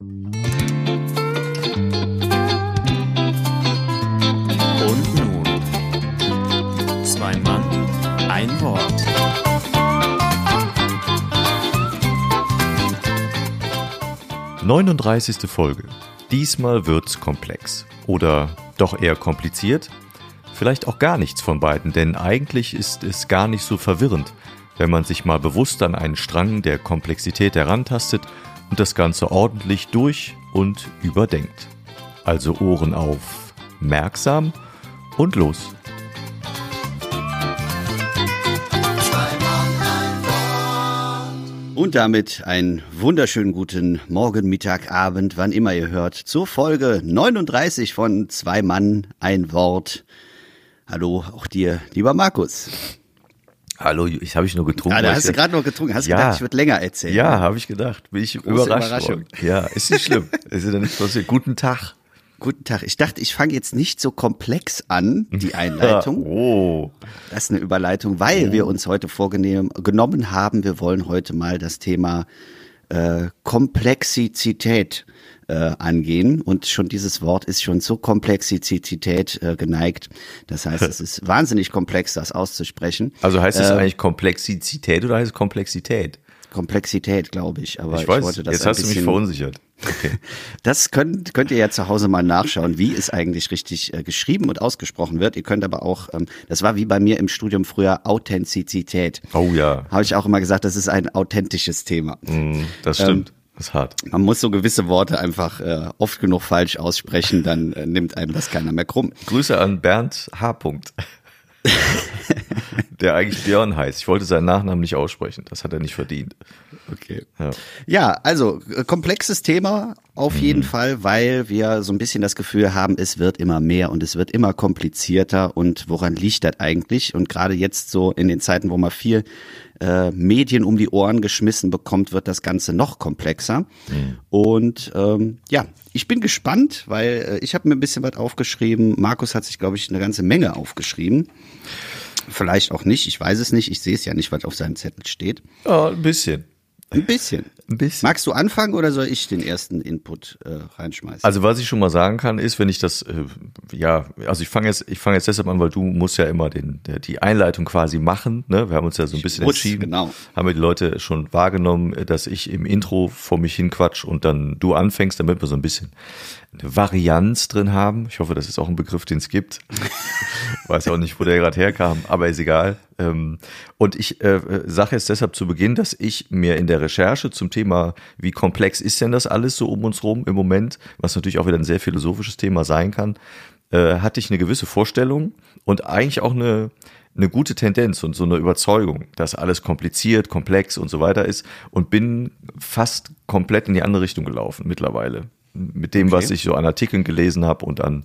Und nun, zwei Mann, ein Wort. Neununddreißigste Folge. Diesmal wird's komplex. Oder doch eher kompliziert? Vielleicht auch gar nichts von beiden, denn eigentlich ist es gar nicht so verwirrend, wenn man sich mal bewusst an einen Strang der Komplexität herantastet und das Ganze ordentlich durch und überdenkt. Also Ohren auf, merksam und los. Und damit einen wunderschönen guten Morgen, Mittag, Abend, wann immer ihr hört, zur Folge 39 von Zwei Mann, ein Wort. Hallo auch dir, lieber Markus. Hallo, ich habe ich nur getrunken. Ah, da hast du gerade noch getrunken. Hast du Ja. gedacht, ich würde länger erzählen? Ja, habe ich gedacht. Bin ich überrascht Überraschung. worden. Ja, ist nicht schlimm. ist ja nichts passiert. Guten Tag. Guten Tag. Ich dachte, ich fange jetzt nicht so komplex an, die Einleitung. Oh. Das ist eine Überleitung, weil wir uns heute vorgenommen genommen haben, wir wollen heute mal das Thema äh, Komplexität äh, angehen. Und schon dieses Wort ist schon zur Komplexität äh, geneigt. Das heißt, es ist wahnsinnig komplex, das auszusprechen. Also heißt es Äh, eigentlich Komplexität oder heißt es Komplexität? Komplexität, glaube ich. Aber Ich ich, weiß, wollte das jetzt hast du mich verunsichert. Okay. Das könnt, könnt ihr ja zu Hause mal nachschauen, wie es eigentlich richtig äh, geschrieben und ausgesprochen wird. Ihr könnt aber auch, ähm, das war wie bei mir im Studium früher Authentizität. Oh ja, Habe ich auch immer gesagt, das ist ein authentisches Thema. mm, das stimmt. das ist hart. Man muss so gewisse Worte einfach äh, oft genug falsch aussprechen, dann äh, nimmt einem das keiner mehr krumm. Grüße an Bernd H. Punkt. Der eigentlich Björn heißt. Ich wollte seinen Nachnamen nicht aussprechen. Das hat er nicht verdient. Okay. Ja. Ja, also äh, komplexes Thema auf Mhm. jeden Fall, weil wir so ein bisschen das Gefühl haben, es wird immer mehr und es wird immer komplizierter. Und woran liegt das eigentlich? Und gerade jetzt so in den Zeiten, wo man viel äh, Medien um die Ohren geschmissen bekommt, wird das Ganze noch komplexer. Mhm. Und ähm, ja, ich bin gespannt, weil äh, ich habe mir ein bisschen was aufgeschrieben. Markus hat sich, glaube ich, eine ganze Menge aufgeschrieben. Vielleicht auch nicht, ich weiß es nicht. Ich sehe es ja nicht, was auf seinem Zettel steht. Ja, ein bisschen. Ein bisschen. Ein bisschen. Magst du anfangen oder soll ich den ersten Input äh, reinschmeißen? Also was ich schon mal sagen kann, ist, wenn ich das, äh, ja, also ich fange jetzt, ich fange jetzt deshalb an, weil du musst ja immer den, der, die Einleitung quasi machen. Ne? Wir haben uns ja so ein bisschen muss, entschieden, genau. haben wir die Leute schon wahrgenommen, äh, dass ich im Intro vor mich hin quatsch und dann du anfängst, damit wir so ein bisschen eine Varianz drin haben. Ich hoffe, das ist auch ein Begriff, den es gibt. Weiß auch nicht, wo der gerade herkam, aber ist egal. Ähm, Und ich äh, sage jetzt deshalb zu Beginn, dass ich mir in der Recherche zum Thema, wie komplex ist denn das alles so um uns rum im Moment, was natürlich auch wieder ein sehr philosophisches Thema sein kann, äh, hatte ich eine gewisse Vorstellung und eigentlich auch eine, eine gute Tendenz und so eine Überzeugung, dass alles kompliziert, komplex und so weiter ist und bin fast komplett in die andere Richtung gelaufen mittlerweile. Mit dem, was Okay. ich so an Artikeln gelesen habe und an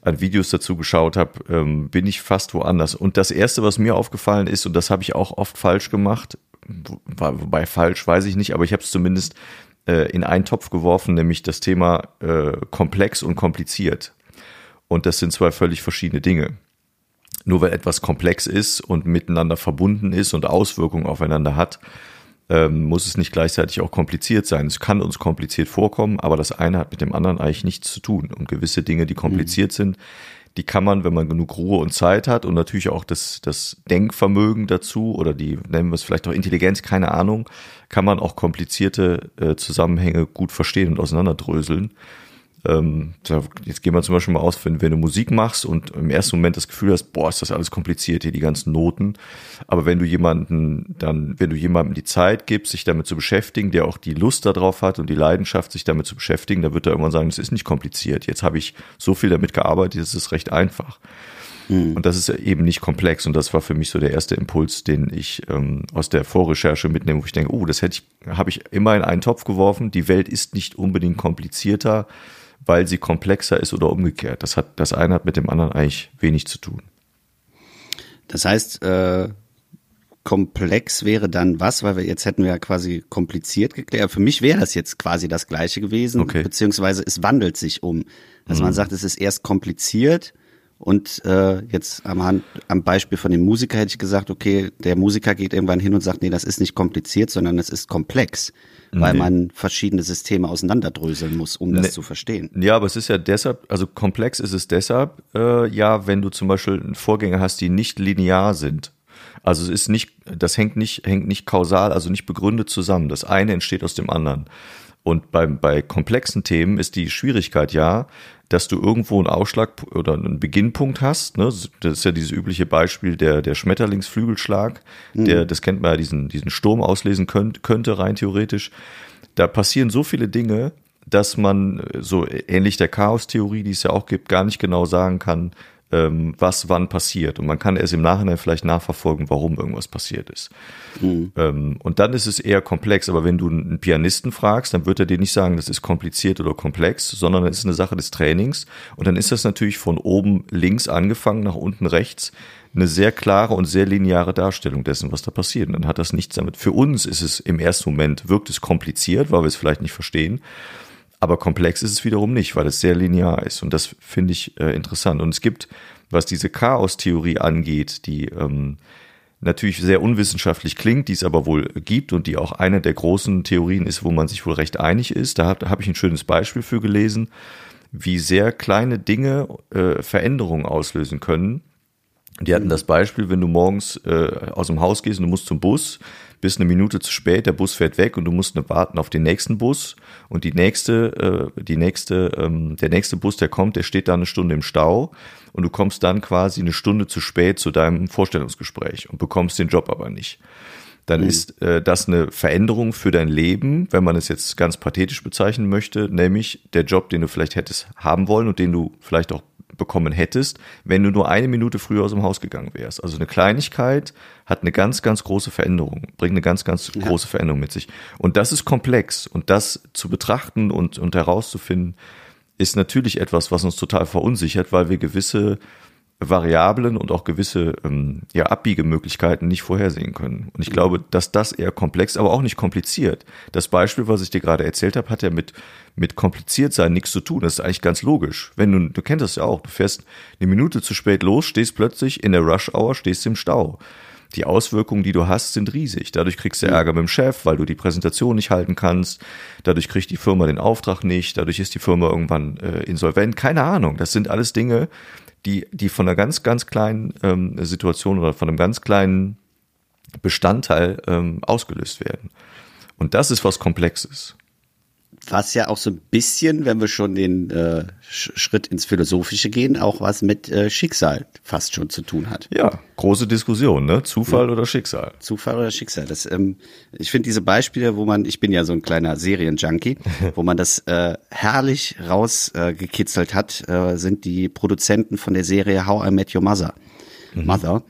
an Videos dazu geschaut habe, ähm, bin ich fast woanders. Und das Erste, was mir aufgefallen ist, und das habe ich auch oft falsch gemacht, wobei falsch weiß ich nicht, aber ich habe es zumindest äh, in einen Topf geworfen, nämlich das Thema äh, komplex und kompliziert. Und das sind zwei völlig verschiedene Dinge. Nur weil etwas komplex ist und miteinander verbunden ist und Auswirkungen aufeinander hat, ähm, muss es nicht gleichzeitig auch kompliziert sein. Es kann uns kompliziert vorkommen, aber das eine hat mit dem anderen eigentlich nichts zu tun. Und gewisse Dinge, die kompliziert sind, die kann man, wenn man genug Ruhe und Zeit hat und natürlich auch das, das Denkvermögen dazu oder die, nennen wir es vielleicht auch Intelligenz, keine Ahnung, kann man auch komplizierte äh, Zusammenhänge gut verstehen und auseinanderdröseln. Ähm, jetzt gehen wir zum Beispiel mal aus, wenn, wenn du Musik machst und im ersten Moment das Gefühl hast, boah, ist das alles kompliziert hier, die ganzen Noten. Aber wenn du jemanden dann, wenn du jemandem die Zeit gibst, sich damit zu beschäftigen, der auch die Lust darauf hat und die Leidenschaft, sich damit zu beschäftigen, dann wird er irgendwann sagen, es ist nicht kompliziert. Jetzt habe ich so viel damit gearbeitet, es ist recht einfach. Und das ist eben nicht komplex. Und das war für mich so der erste Impuls, den ich ähm, aus der Vorrecherche mitnehme, wo ich denke, oh, das hätte ich, habe ich immer in einen Topf geworfen. Die Welt ist nicht unbedingt komplizierter, weil sie komplexer ist oder umgekehrt. Das hat, das eine hat mit dem anderen eigentlich wenig zu tun. Das heißt, äh, komplex wäre dann was, weil wir jetzt hätten wir ja quasi kompliziert geklärt. Für mich wäre das jetzt quasi das gleiche gewesen, Okay. beziehungsweise es wandelt sich um. Dass man sagt, es ist erst kompliziert Und äh, jetzt am, Hand, am Beispiel von dem Musiker hätte ich gesagt, okay, der Musiker geht irgendwann hin und sagt, nee, das ist nicht kompliziert, sondern es ist komplex, weil Nee. man verschiedene Systeme auseinanderdröseln muss, um das Nee. zu verstehen. Ja, aber es ist ja deshalb, also komplex ist es deshalb, äh, ja, wenn du zum Beispiel Vorgänge hast, die nicht linear sind. Also es ist nicht, das hängt nicht, hängt nicht kausal, also nicht begründet zusammen. Das eine entsteht aus dem anderen. Und beim, bei komplexen Themen ist die Schwierigkeit ja, dass du irgendwo einen Ausschlag oder einen Beginnpunkt hast. Ne? Das ist ja dieses übliche Beispiel der, der Schmetterlingsflügelschlag, der, das kennt man ja, diesen, diesen Sturm auslesen könnt, könnte rein theoretisch. Da passieren so viele Dinge, dass man äh, so ähnlich der Chaos-Theorie, die es ja auch gibt, gar nicht genau sagen kann, ähm, was wann passiert. Und man kann erst im Nachhinein vielleicht nachverfolgen, warum irgendwas passiert ist. Ähm, und dann ist es eher komplex. Aber wenn du einen Pianisten fragst, dann wird er dir nicht sagen, das ist kompliziert oder komplex, sondern es ist eine Sache des Trainings. Und dann ist das natürlich von oben links angefangen nach unten rechts eine sehr klare und sehr lineare Darstellung dessen, was da passiert. Und dann hat das nichts damit. Für uns ist es im ersten Moment, wirkt es kompliziert, weil wir es vielleicht nicht verstehen. Aber komplex ist es wiederum nicht, weil es sehr linear ist. Und das finde ich äh, interessant. Und es gibt, was diese Chaos-Theorie angeht, die ähm, natürlich sehr unwissenschaftlich klingt, die es aber wohl gibt und die auch eine der großen Theorien ist, wo man sich wohl recht einig ist. Da habe hab ich ein schönes Beispiel für gelesen, wie sehr kleine Dinge äh, Veränderungen auslösen können. Die hatten das Beispiel, wenn du morgens äh, aus dem Haus gehst und du musst zum Bus, bist eine Minute zu spät, der Bus fährt weg und du musst warten auf den nächsten Bus. Und die nächste, äh, die nächste, ähm, der nächste Bus, der kommt, der steht da eine Stunde im Stau. Und du kommst dann quasi eine Stunde zu spät zu deinem Vorstellungsgespräch und bekommst den Job aber nicht. Dann ist äh, das eine Veränderung für dein Leben, wenn man es jetzt ganz pathetisch bezeichnen möchte, nämlich der Job, den du vielleicht hättest haben wollen und den du vielleicht auch bekommen hättest, wenn du nur eine Minute früher aus dem Haus gegangen wärst. Also eine Kleinigkeit hat eine ganz, ganz große Veränderung, bringt eine ganz, ganz große Veränderung mit sich. Und das ist komplex und das zu betrachten und, und herauszufinden, ist natürlich etwas, was uns total verunsichert, weil wir gewisse Variablen und auch gewisse ähm, ja, Abbiegemöglichkeiten nicht vorhersehen können. Und ich glaube, dass das eher komplex, aber auch nicht kompliziert. Das Beispiel, was ich dir gerade erzählt habe, hat ja mit, mit kompliziert sein nichts zu tun. Das ist eigentlich ganz logisch. Wenn du, du kennst das ja auch, du fährst eine Minute zu spät los, stehst plötzlich in der Rush-Hour, stehst im Stau. Die Auswirkungen, die du hast, sind riesig. Dadurch kriegst du Ärger mit dem Chef, weil du die Präsentation nicht halten kannst. Dadurch kriegt die Firma den Auftrag nicht. Dadurch ist die Firma irgendwann äh, insolvent. Keine Ahnung. Das sind alles Dinge, die, die von einer ganz, ganz kleinen ähm, Situation oder von einem ganz kleinen Bestandteil ähm, ausgelöst werden. Und das ist was Komplexes. Was ja auch so ein bisschen, wenn wir schon den äh, Sch Schritt ins Philosophische gehen, auch was mit äh, Schicksal fast schon zu tun hat. Ja, große Diskussion, ne? Zufall oder Schicksal. Zufall oder Schicksal. Das, ähm, ich finde diese Beispiele, wo man, ich bin ja so ein kleiner Serienjunkie, wo man das äh, herrlich rausgekitzelt äh, hat, äh, sind die Produzenten von der Serie How I Met Your Mother. Mother.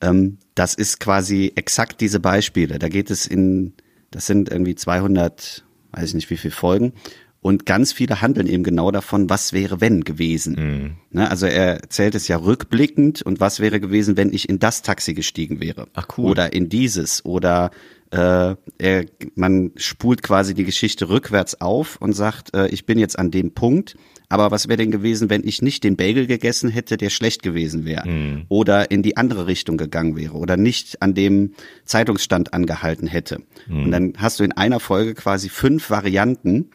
Ähm, das ist quasi exakt diese Beispiele. Da geht es in, das sind irgendwie 200, weiß ich nicht wie viele Folgen. Und ganz viele handeln eben genau davon, was wäre wenn gewesen. Ne, also er erzählt es ja rückblickend und was wäre gewesen, wenn ich in das Taxi gestiegen wäre. Ach, cool. Oder in dieses. Oder äh, er, man spult quasi die Geschichte rückwärts auf und sagt, äh, ich bin jetzt an dem Punkt, aber was wäre denn gewesen, wenn ich nicht den Bagel gegessen hätte, der schlecht gewesen wäre? Oder in die andere Richtung gegangen wäre oder nicht an dem Zeitungsstand angehalten hätte. Und dann hast du in einer Folge quasi fünf Varianten,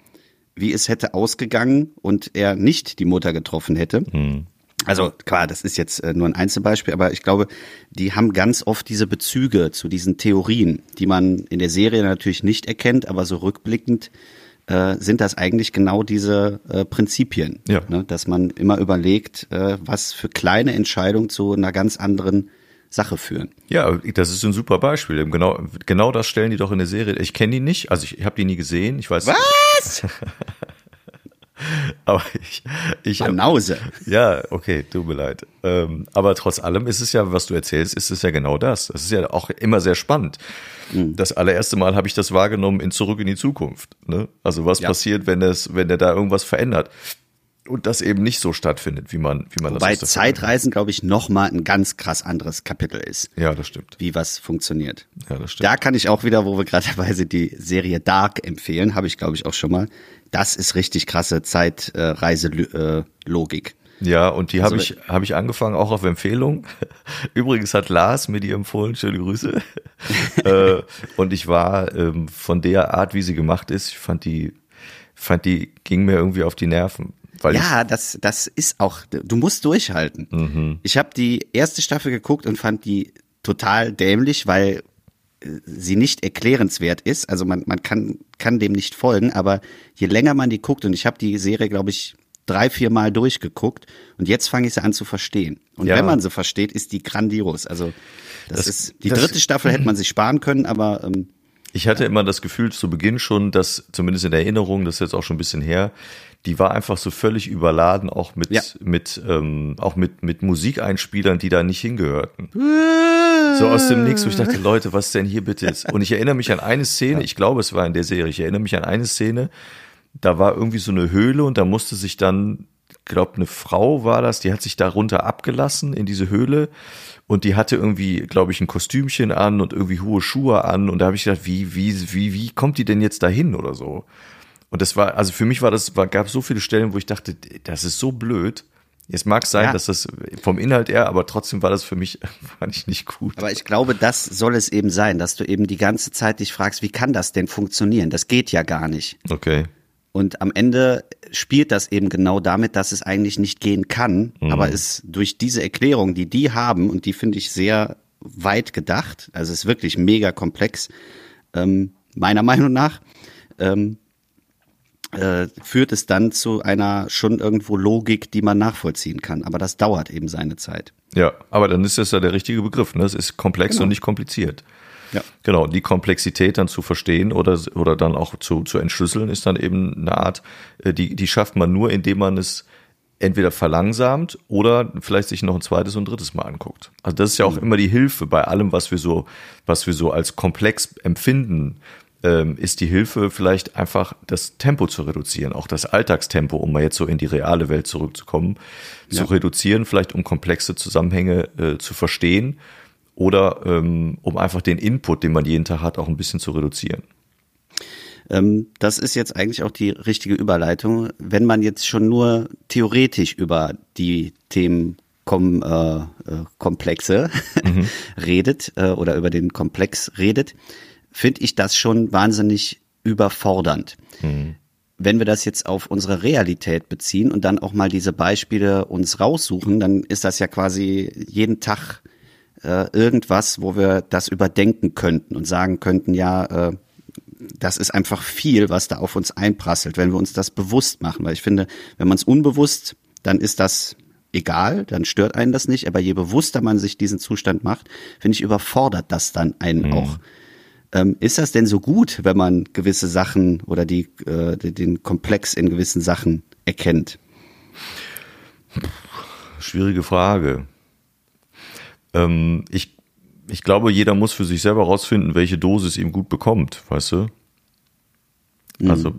wie es hätte ausgegangen und er nicht die Mutter getroffen hätte. Also klar, das ist jetzt äh, nur ein Einzelbeispiel, aber ich glaube, die haben ganz oft diese Bezüge zu diesen Theorien, die man in der Serie natürlich nicht erkennt, aber so rückblickend äh, sind das eigentlich genau diese äh, Prinzipien, Ja. ne? dass man immer überlegt, äh, was für kleine Entscheidungen zu einer ganz anderen Sache führen. Ja, das ist ein super Beispiel. Genau, genau das stellen die doch in der Serie. Ich kenne die nicht, also ich, ich habe die nie gesehen. Ich weiß. Was? Aber ich, ich Banause. Ja, okay, tut mir leid. Ähm, aber trotz allem ist es ja, was du erzählst, ist es ja genau das. Das ist ja auch immer sehr spannend. Mhm. Das allererste Mal habe ich das wahrgenommen in Zurück in die Zukunft. Ne? Also was Ja. passiert, wenn es, wenn er da irgendwas verändert und das eben nicht so stattfindet, wie man, wie man Wobei das Vergangenheit- Zeitreisen, glaube ich, nochmal ein ganz krass anderes Kapitel ist, Ja, das stimmt. wie was funktioniert. Ja, das stimmt. Da kann ich auch wieder, wo wir gerade dabei sind, die Serie Dark empfehlen, habe ich glaube ich auch schon mal. Das ist richtig krasse Zeitreiselogik. Ja, und die habe Also- ich, habe ich angefangen, auch auf Empfehlung. Übrigens hat Lars mir die empfohlen, schöne Grüße. äh, und ich war ähm, von der Art, wie sie gemacht ist, ich fand die, fand die, ging mir irgendwie auf die Nerven. Weil Ja, das, das ist auch, du musst durchhalten. Mhm. Ich habe die erste Staffel geguckt und fand die total dämlich, weil äh, sie nicht erklärenswert ist. Also man, man kann, kann dem nicht folgen, aber je länger man die guckt, und ich habe die Serie, glaube ich, drei, vier Mal durchgeguckt und jetzt fange ich sie an zu verstehen. Und Ja. wenn man sie versteht, ist die grandios. Also das, Das- ist die das- dritte Staffel hätte man sich sparen können, aber ähm, Ich hatte immer das Gefühl zu Beginn schon, dass zumindest in Erinnerung, das ist jetzt auch schon ein bisschen her, die war einfach so völlig überladen, auch mit Ja. mit ähm, auch mit mit Musikeinspielern, die da nicht hingehörten. So aus dem Nichts, wo ich dachte, Leute, was denn hier bitte ist? Und ich erinnere mich an eine Szene, ich glaube, es war in der Serie, ich erinnere mich an eine Szene, da war irgendwie so eine Höhle und da musste sich dann, glaube eine Frau war das, die hat sich darunter abgelassen in diese Höhle und die hatte irgendwie, glaube ich, ein Kostümchen an und irgendwie hohe Schuhe an und da habe ich gedacht, wie wie wie wie kommt die denn jetzt dahin oder so? Und das war, also für mich war das, war, gab so viele Stellen, wo ich dachte, das ist so blöd. Es mag sein, Ja. dass das vom Inhalt her, aber trotzdem war das für mich, fand ich nicht gut. Aber ich glaube, das soll es eben sein, dass du eben die ganze Zeit dich fragst, wie kann das denn funktionieren? Das geht ja gar nicht. Okay. Und am Ende spielt das eben genau damit, dass es eigentlich nicht gehen kann, aber es durch diese Erklärung, die die haben, und die finde ich sehr weit gedacht, also es ist wirklich mega komplex, ähm, meiner Meinung nach, ähm, äh, führt es dann zu einer schon irgendwo Logik, die man nachvollziehen kann. Aber das dauert eben seine Zeit. Ja, aber dann ist das ja der richtige Begriff. Ne? Es ist komplex Genau. und nicht kompliziert. Ja. Genau, die Komplexität dann zu verstehen oder, oder dann auch zu, zu entschlüsseln, ist dann eben eine Art, äh, die, die schafft man nur, indem man es entweder verlangsamt oder vielleicht sich noch ein zweites und drittes Mal anguckt. Also das ist ja auch immer die Hilfe bei allem, was wir so, was wir so als komplex empfinden, ähm, ist die Hilfe vielleicht einfach das Tempo zu reduzieren, auch das Alltagstempo, um mal jetzt so in die reale Welt zurückzukommen, zu reduzieren, vielleicht um komplexe Zusammenhänge äh, zu verstehen oder ähm, um einfach den Input, den man jeden Tag hat, auch ein bisschen zu reduzieren. Ähm, das ist jetzt eigentlich auch die richtige Überleitung. Wenn man jetzt schon nur theoretisch über die Themen kom äh, äh, Komplexe redet äh, oder über den Komplex redet, finde ich das schon wahnsinnig überfordernd. Wenn wir das jetzt auf unsere Realität beziehen und dann auch mal diese Beispiele uns raussuchen, dann ist das ja quasi jeden Tag äh, irgendwas, wo wir das überdenken könnten und sagen könnten, ja, äh, das ist einfach viel, was da auf uns einprasselt, wenn wir uns das bewusst machen. Weil ich finde, wenn man es unbewusst, dann ist das egal, dann stört einen das nicht. Aber je bewusster man sich diesen Zustand macht, finde ich, überfordert das dann einen auch. Ähm, ist das denn so gut, wenn man gewisse Sachen oder die, äh, den Komplex in gewissen Sachen erkennt? Schwierige Frage. Ähm, ich, ich glaube, jeder muss für sich selber rausfinden, welche Dosis ihm gut bekommt, weißt du? Also,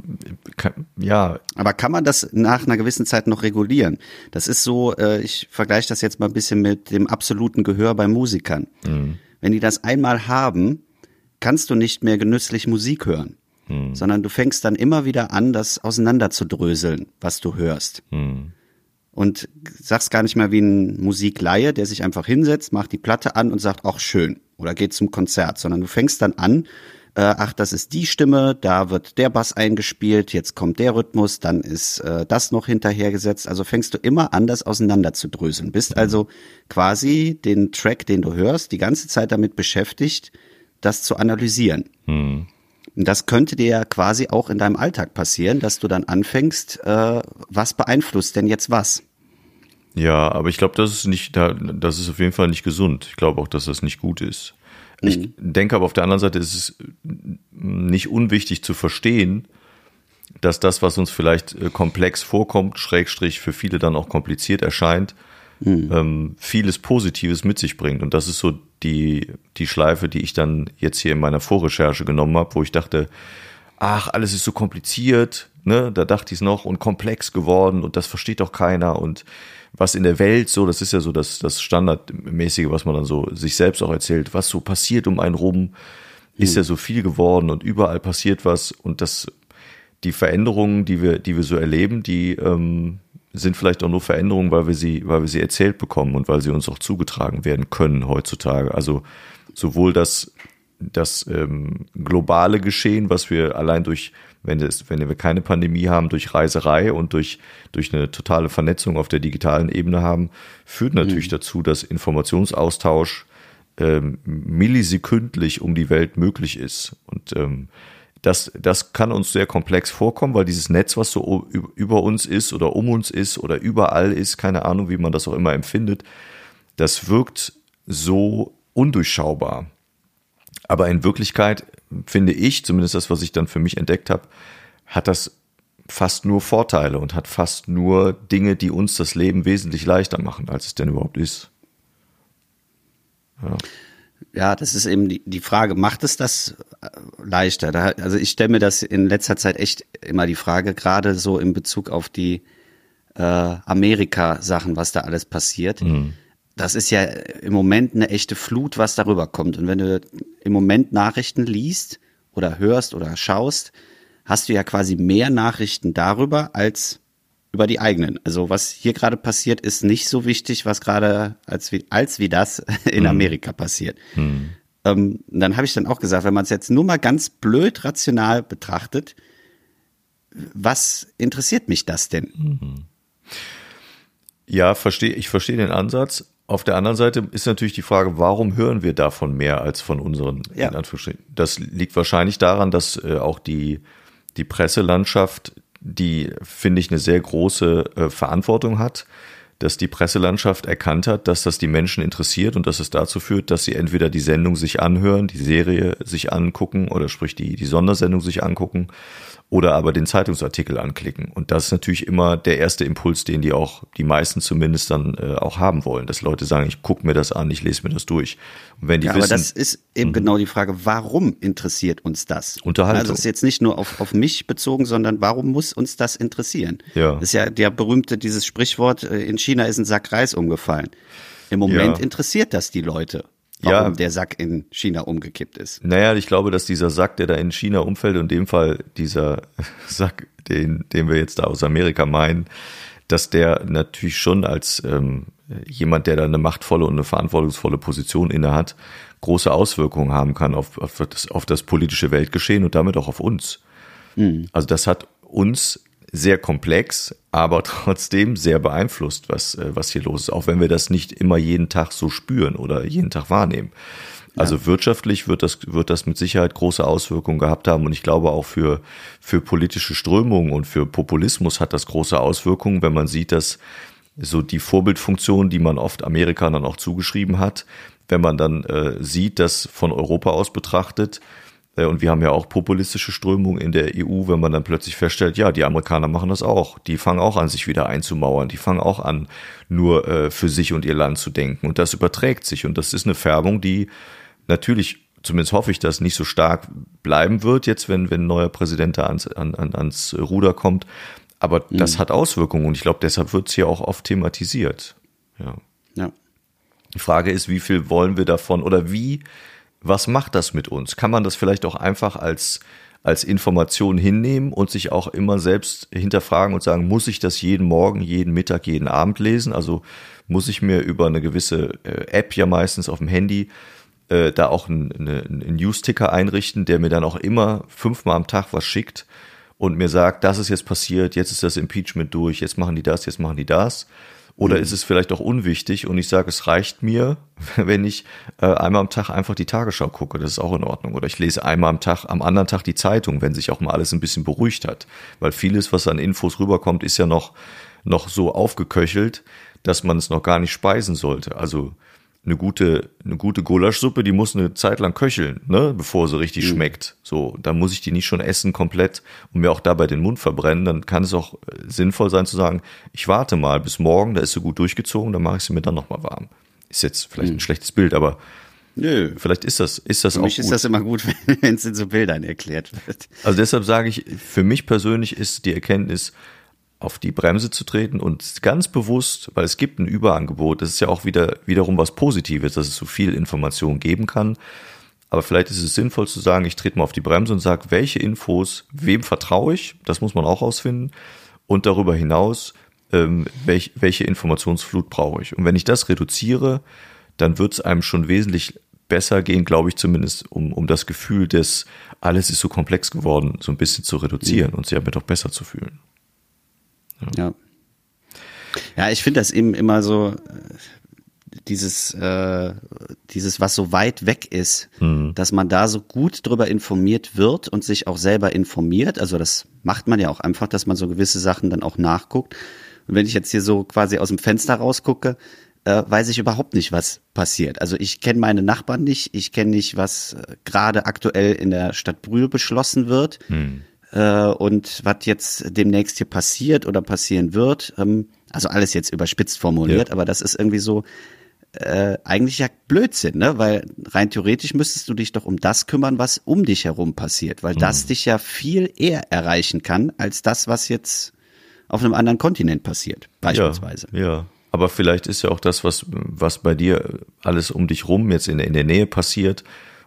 kann, ja, Aber kann man das nach einer gewissen Zeit noch regulieren? Das ist so, äh, ich vergleiche das jetzt mal ein bisschen mit dem absoluten Gehör bei Musikern. Wenn die das einmal haben, kannst du nicht mehr genüsslich Musik hören, sondern du fängst dann immer wieder an, das auseinanderzudröseln, was du hörst. Und sagst gar nicht mehr wie ein Musikleihe, der sich einfach hinsetzt, macht die Platte an und sagt, ach schön, oder geht zum Konzert, sondern du fängst dann an, äh, ach, das ist die Stimme, da wird der Bass eingespielt, jetzt kommt der Rhythmus, dann ist äh, das noch hinterhergesetzt. Also fängst du immer an, das auseinanderzudröseln. Bist also quasi den Track, den du hörst, die ganze Zeit damit beschäftigt, das zu analysieren. Und das könnte dir ja quasi auch in deinem Alltag passieren, dass du dann anfängst, äh, was beeinflusst denn jetzt was? Ja, aber ich glaube, das ist nicht, da- das ist auf jeden Fall nicht gesund. Ich glaube auch, dass das nicht gut ist. Ich denke aber auf der anderen Seite ist es nicht unwichtig zu verstehen, dass das, was uns vielleicht äh, komplex vorkommt, Schrägstrich für viele dann auch kompliziert erscheint, ähm, vieles Positives mit sich bringt. Und das ist so die, die Schleife, die ich dann jetzt hier in meiner Vorrecherche genommen habe, wo ich dachte, ach, alles ist so kompliziert, ne? Da dachte ich es noch und komplex geworden und das versteht doch keiner und was in der Welt so, das ist ja so das, das Standardmäßige, was man dann so sich selbst auch erzählt, was so passiert um einen rum, ist ja so viel geworden und überall passiert was und das, die Veränderungen, die wir, die wir so erleben, die, ähm, sind vielleicht auch nur Veränderungen, weil wir sie, weil wir sie erzählt bekommen und weil sie uns auch zugetragen werden können heutzutage. Also sowohl das, das ähm, globale Geschehen, was wir allein durch, wenn, es, wenn wir keine Pandemie haben, durch Reiserei und durch, durch eine totale Vernetzung auf der digitalen Ebene haben, führt natürlich mhm. dazu, dass Informationsaustausch ähm, millisekündlich um die Welt möglich ist. Und ähm, das, das kann uns sehr komplex vorkommen, weil dieses Netz, was so über uns ist oder um uns ist oder überall ist, keine Ahnung, wie man das auch immer empfindet, das wirkt so undurchschaubar. Aber in Wirklichkeit finde ich, zumindest das, was ich dann für mich entdeckt habe, hat das fast nur Vorteile und hat fast nur Dinge, die uns das Leben wesentlich leichter machen, als es denn überhaupt ist. Ja. Ja, das ist eben die, die Frage, macht es das äh, leichter? Da, also ich stelle mir das in letzter Zeit echt immer die Frage, gerade so in Bezug auf die äh, Amerika-Sachen, was da alles passiert. Mhm. Das ist ja im Moment eine echte Flut, was darüber kommt. Und wenn du im Moment Nachrichten liest oder hörst oder schaust, hast du ja quasi mehr Nachrichten darüber als über die eigenen. Also was hier gerade passiert, ist nicht so wichtig, was gerade als wie, als wie das in mhm. Amerika passiert. Mhm. Ähm, dann habe ich dann auch gesagt, wenn man es jetzt nur mal ganz blöd rational betrachtet, was interessiert mich das denn? Mhm. Ja, verstehe, ich verstehe den Ansatz. Auf der anderen Seite ist natürlich die Frage, warum hören wir davon mehr als von unseren, ja. Das liegt wahrscheinlich daran, dass äh, auch die, die Presselandschaft die, finde ich, eine sehr große äh, Verantwortung hat, dass die Presselandschaft erkannt hat, dass das die Menschen interessiert und dass es dazu führt, dass sie entweder die Sendung sich anhören, die Serie sich angucken oder sprich die, die Sondersendung sich angucken oder aber den Zeitungsartikel anklicken. Und das ist natürlich immer der erste Impuls, den die auch, die meisten zumindest dann äh, auch haben wollen, dass Leute sagen, ich gucke mir das an, ich lese mir das durch. Und wenn die ja, wissen, aber das ist eben mhm. genau die Frage, warum interessiert uns das? Unterhaltung. Also das ist jetzt nicht nur auf, auf mich bezogen, sondern warum muss uns das interessieren? Ja. Das ist ja der berühmte, dieses Sprichwort, äh, in China ist ein Sack Reis umgefallen. Im Moment ja. interessiert das die Leute warum ja. der Sack in China umgekippt ist. Naja, ich glaube, dass dieser Sack, der da in China umfällt, in dem Fall dieser Sack, den, den wir jetzt da aus Amerika meinen, dass der natürlich schon als ähm, jemand, der da eine machtvolle und eine verantwortungsvolle Position inne hat, große Auswirkungen haben kann auf, auf, das, auf das politische Weltgeschehen und damit auch auf uns. Mhm. Also das hat uns sehr komplex, aber trotzdem sehr beeinflusst, was, äh, was hier los ist, auch wenn wir das nicht immer jeden Tag so spüren oder jeden Tag wahrnehmen. Also ja. wirtschaftlich wird das, wird das mit Sicherheit große Auswirkungen gehabt haben. Und ich glaube auch für, für politische Strömungen und für Populismus hat das große Auswirkungen, wenn man sieht, dass so die Vorbildfunktion, die man oft Amerikanern auch zugeschrieben hat, wenn man dann äh, sieht, dass von Europa aus betrachtet, und wir haben ja auch populistische Strömungen in der EU, wenn man dann plötzlich feststellt, ja, die Amerikaner machen das auch. Die fangen auch an, sich wieder einzumauern. Die fangen auch an, nur äh, für sich und ihr Land zu denken. Und das überträgt sich. Und das ist eine Färbung, die natürlich, zumindest hoffe ich, dass nicht so stark bleiben wird, jetzt, wenn, wenn ein neuer Präsident da ans, an, ans Ruder kommt. Aber mhm. das hat Auswirkungen. Und ich glaube, deshalb wird es hier auch oft thematisiert. Ja. ja. Die Frage ist, wie viel wollen wir davon oder wie was macht das mit uns? Kann man das vielleicht auch einfach als, als Information hinnehmen und sich auch immer selbst hinterfragen und sagen, muss ich das jeden Morgen, jeden Mittag, jeden Abend lesen? Also muss ich mir über eine gewisse äh, App ja meistens auf dem Handy äh, da auch einen, einen News-Ticker einrichten, der mir dann auch immer fünfmal am Tag was schickt und mir sagt, das ist jetzt passiert, jetzt ist das Impeachment durch, jetzt machen die das, jetzt machen die das. Oder mhm. ist es vielleicht auch unwichtig und ich sage, es reicht mir, wenn ich äh, einmal am Tag einfach die Tagesschau gucke, das ist auch in Ordnung. Oder ich lese einmal am Tag, am anderen Tag die Zeitung, wenn sich auch mal alles ein bisschen beruhigt hat. Weil vieles, was an Infos rüberkommt, ist ja noch, noch so aufgeköchelt, dass man es noch gar nicht speisen sollte. Also eine gute, eine gute Gulaschsuppe, die muss eine Zeit lang köcheln, ne, bevor sie richtig mhm. schmeckt. So, dann muss ich die nicht schon essen komplett und mir auch dabei den Mund verbrennen. Dann kann es auch äh, sinnvoll sein zu sagen, ich warte mal bis morgen, da ist sie gut durchgezogen, dann mache ich sie mir dann nochmal warm. Ist jetzt vielleicht mhm. ein schlechtes Bild, aber Nö. Vielleicht ist das, ist das für auch. Für mich gut. ist das immer gut, wenn es in so Bildern erklärt wird. Also deshalb sage ich, für mich persönlich ist die Erkenntnis, auf die Bremse zu treten und ganz bewusst, weil es gibt ein Überangebot, das ist ja auch wieder wiederum was Positives, dass es so viel Information geben kann. Aber vielleicht ist es sinnvoll zu sagen, ich trete mal auf die Bremse und sage, welche Infos, wem vertraue ich, das muss man auch rausfinden. Und darüber hinaus, ähm, welch, welche Informationsflut brauche ich. Und wenn ich das reduziere, dann wird es einem schon wesentlich besser gehen, glaube ich zumindest, um, um das Gefühl des, alles ist so komplex geworden, so ein bisschen zu reduzieren und sich damit auch besser zu fühlen. Ja. Ja, ich finde das eben immer so, äh, dieses, äh, dieses, was so weit weg ist, mhm. dass man da so gut drüber informiert wird und sich auch selber informiert. Also das macht man ja auch einfach, dass man so gewisse Sachen dann auch nachguckt. Und wenn ich jetzt hier so quasi aus dem Fenster rausgucke, äh, weiß ich überhaupt nicht, was passiert. Also ich kenne meine Nachbarn nicht, ich kenne nicht, was äh, gerade aktuell in der Stadt Brühl beschlossen wird hm. Äh, und was jetzt demnächst hier passiert oder passieren wird. Ähm, also alles jetzt überspitzt formuliert, ja. aber das ist irgendwie so äh, eigentlich ja Blödsinn, ne? Weil rein theoretisch müsstest du dich doch um das kümmern, was um dich herum passiert, weil hm. das dich ja viel eher erreichen kann als das, was jetzt auf einem anderen Kontinent passiert, beispielsweise. Ja, ja. Aber vielleicht ist ja auch das, was, was bei dir alles um dich rum jetzt in, in der Nähe passiert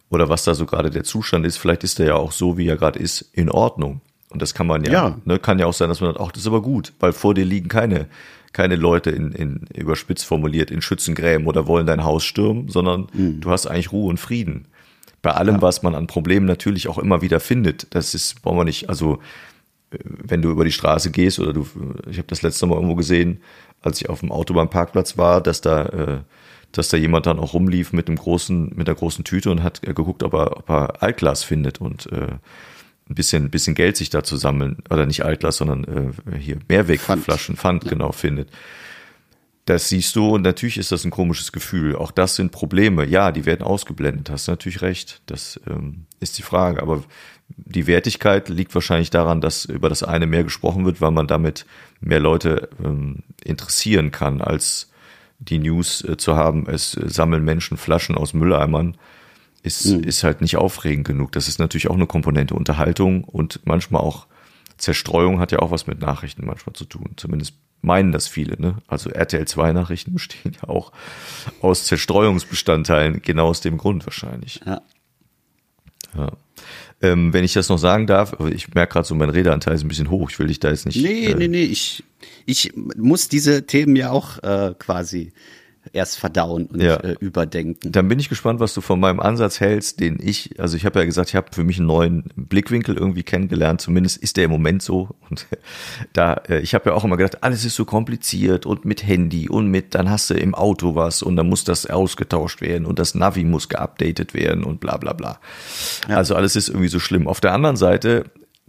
oder was da so gerade der Zustand ist, vielleicht ist der ja auch so, wie er gerade ist, in Ordnung. Und das kann man ja, ja. Ne, kann ja auch sein, dass man sagt, ach, das ist aber gut, weil vor dir liegen keine, keine Leute in, in überspitzt formuliert in Schützengräben oder wollen dein Haus stürmen, sondern mhm. du hast eigentlich Ruhe und Frieden. Bei allem, ja. was man an Problemen natürlich auch immer wieder findet, das ist, brauchen wir nicht, also wenn du über die Straße gehst oder du, ich habe das letzte Mal irgendwo gesehen, als ich auf dem Autobahnparkplatz war, dass da, äh, dass da jemand dann auch rumlief mit einem großen, mit einer großen Tüte und hat geguckt, ob er, ob er Altglas findet und äh, ein bisschen, ein bisschen Geld sich da zu sammeln, oder nicht Altglas, sondern äh, hier Mehrwegflaschen, Pfand, ja. genau findet. Das siehst du und natürlich ist das ein komisches Gefühl. Auch das sind Probleme. Ja, die werden ausgeblendet. Hast du natürlich recht. Das ähm, ist die Frage. Aber die Wertigkeit liegt wahrscheinlich daran, dass über das eine mehr gesprochen wird, weil man damit mehr Leute ähm, interessieren kann, als die News äh, zu haben. Es äh, sammeln Menschen Flaschen aus Mülleimern. Ist, mhm. ist halt nicht aufregend genug. Das ist natürlich auch eine Komponente Unterhaltung und manchmal auch Zerstreuung hat ja auch was mit Nachrichten manchmal zu tun. Zumindest meinen das viele. Ne? Also RTL 2 Nachrichten bestehen ja auch aus Zerstreuungsbestandteilen, genau aus dem Grund wahrscheinlich. Ja. ja. Ähm, wenn ich das noch sagen darf, ich merke gerade so, mein Redeanteil ist ein bisschen hoch. Ich will dich da jetzt nicht. Nee, äh, nee, nee. Ich, ich muss diese Themen ja auch äh, quasi erst verdauen und ja. äh, überdenken. Dann bin ich gespannt, was du von meinem Ansatz hältst, den ich, also ich habe ja gesagt, ich habe für mich einen neuen Blickwinkel irgendwie kennengelernt, zumindest ist der im Moment so. Und da, äh, ich habe ja auch immer gedacht, alles ist so kompliziert und mit Handy und mit, dann hast du im Auto was und dann muss das ausgetauscht werden und das Navi muss geupdatet werden und bla bla bla. Ja. Also alles ist irgendwie so schlimm. Auf der anderen Seite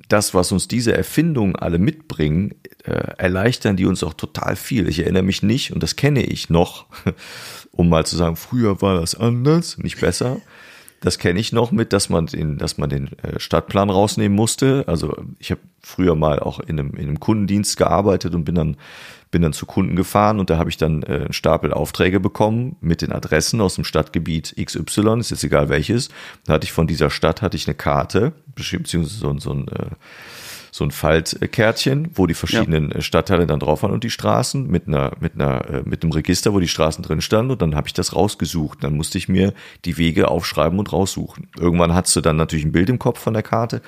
das, was uns diese Erfindungen alle mitbringen, äh, erleichtern die uns auch total viel. Ich erinnere mich nicht, und das kenne ich noch, um mal zu sagen, früher war das anders, nicht besser. Das kenne ich noch mit, dass man den, dass man den äh, Stadtplan rausnehmen musste. Also ich habe früher mal auch in einem, in einem Kundendienst gearbeitet und bin dann bin dann zu Kunden gefahren und da habe ich dann äh, einen Stapel Aufträge bekommen mit den Adressen aus dem Stadtgebiet XY, ist jetzt egal welches. Da hatte ich von dieser Stadt hatte ich eine Karte, beziehungsweise so, so ein äh, so ein Faltkärtchen, wo die verschiedenen ja. Stadtteile dann drauf waren und die Straßen mit einer mit einer äh, mit einem Register, wo die Straßen drin standen und dann habe ich das rausgesucht. Dann musste ich mir die Wege aufschreiben und raussuchen. Irgendwann hattest du dann natürlich ein Bild im Kopf von der Karte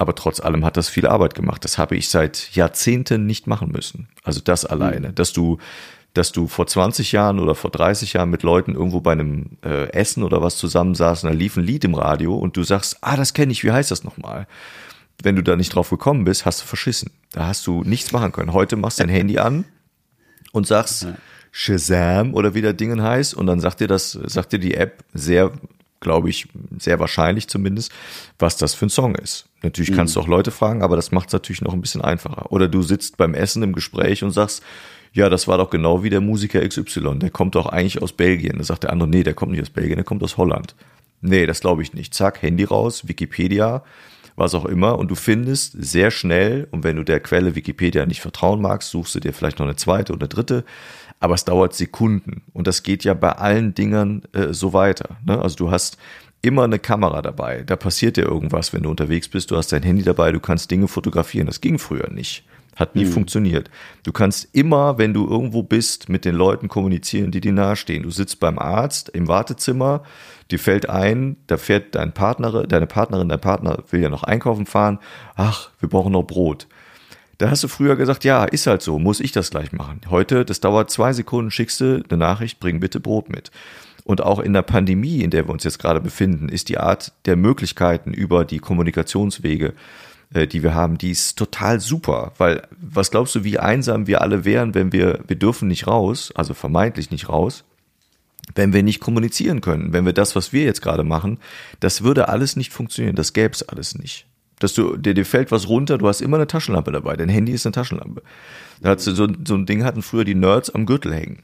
aber trotz allem hat das viel Arbeit gemacht. Das habe ich seit Jahrzehnten nicht machen müssen. Also das alleine, mhm. dass du dass du vor 20 Jahren oder vor 30 Jahren mit Leuten irgendwo bei einem äh, Essen oder was zusammensaßen, da lief ein Lied im Radio und du sagst, ah, das kenne ich, wie heißt das nochmal? Wenn du da nicht drauf gekommen bist, hast du verschissen. Da hast du nichts machen können. Heute machst du dein Handy an und sagst Shazam oder wie der Dingen heißt und dann sagt dir das, sagt dir die App sehr glaube ich, sehr wahrscheinlich zumindest, was das für ein Song ist. Natürlich kannst mhm. du auch Leute fragen, aber das macht es natürlich noch ein bisschen einfacher. Oder du sitzt beim Essen im Gespräch und sagst, ja, das war doch genau wie der Musiker XY, der kommt doch eigentlich aus Belgien. Da sagt der andere, nee, der kommt nicht aus Belgien, der kommt aus Holland. Nee, das glaube ich nicht. Zack, Handy raus, Wikipedia, was auch immer. Und du findest sehr schnell, und wenn du der Quelle Wikipedia nicht vertrauen magst, suchst du dir vielleicht noch eine zweite oder dritte aber es dauert Sekunden. Und das geht ja bei allen Dingern äh, so weiter. Ne? Also du hast immer eine Kamera dabei. Da passiert dir irgendwas, wenn du unterwegs bist. Du hast dein Handy dabei, du kannst Dinge fotografieren. Das ging früher nicht. Hat nie mhm. funktioniert. Du kannst immer, wenn du irgendwo bist, mit den Leuten kommunizieren, die dir nahestehen. Du sitzt beim Arzt im Wartezimmer, dir fällt ein, da fährt dein Partner, deine Partnerin, dein Partner will ja noch einkaufen fahren. Ach, wir brauchen noch Brot Da hast du früher gesagt, ja, ist halt so, muss ich das gleich machen. Heute, das dauert zwei Sekunden, schickst du eine Nachricht, bring bitte Brot mit. Und auch in der Pandemie, in der wir uns jetzt gerade befinden, ist die Art der Möglichkeiten über die Kommunikationswege, äh, die wir haben, die ist total super. Weil was glaubst du, wie einsam wir alle wären, wenn wir, wir dürfen nicht raus, also vermeintlich nicht raus, wenn wir nicht kommunizieren können, wenn wir das, was wir jetzt gerade machen, das würde alles nicht funktionieren, das gäbe es alles nicht. Dass du, dir, dir fällt was runter, du hast immer eine Taschenlampe dabei, dein Handy ist eine Taschenlampe. Da hat so, so ein Ding hatten früher die Nerds am Gürtel hängen.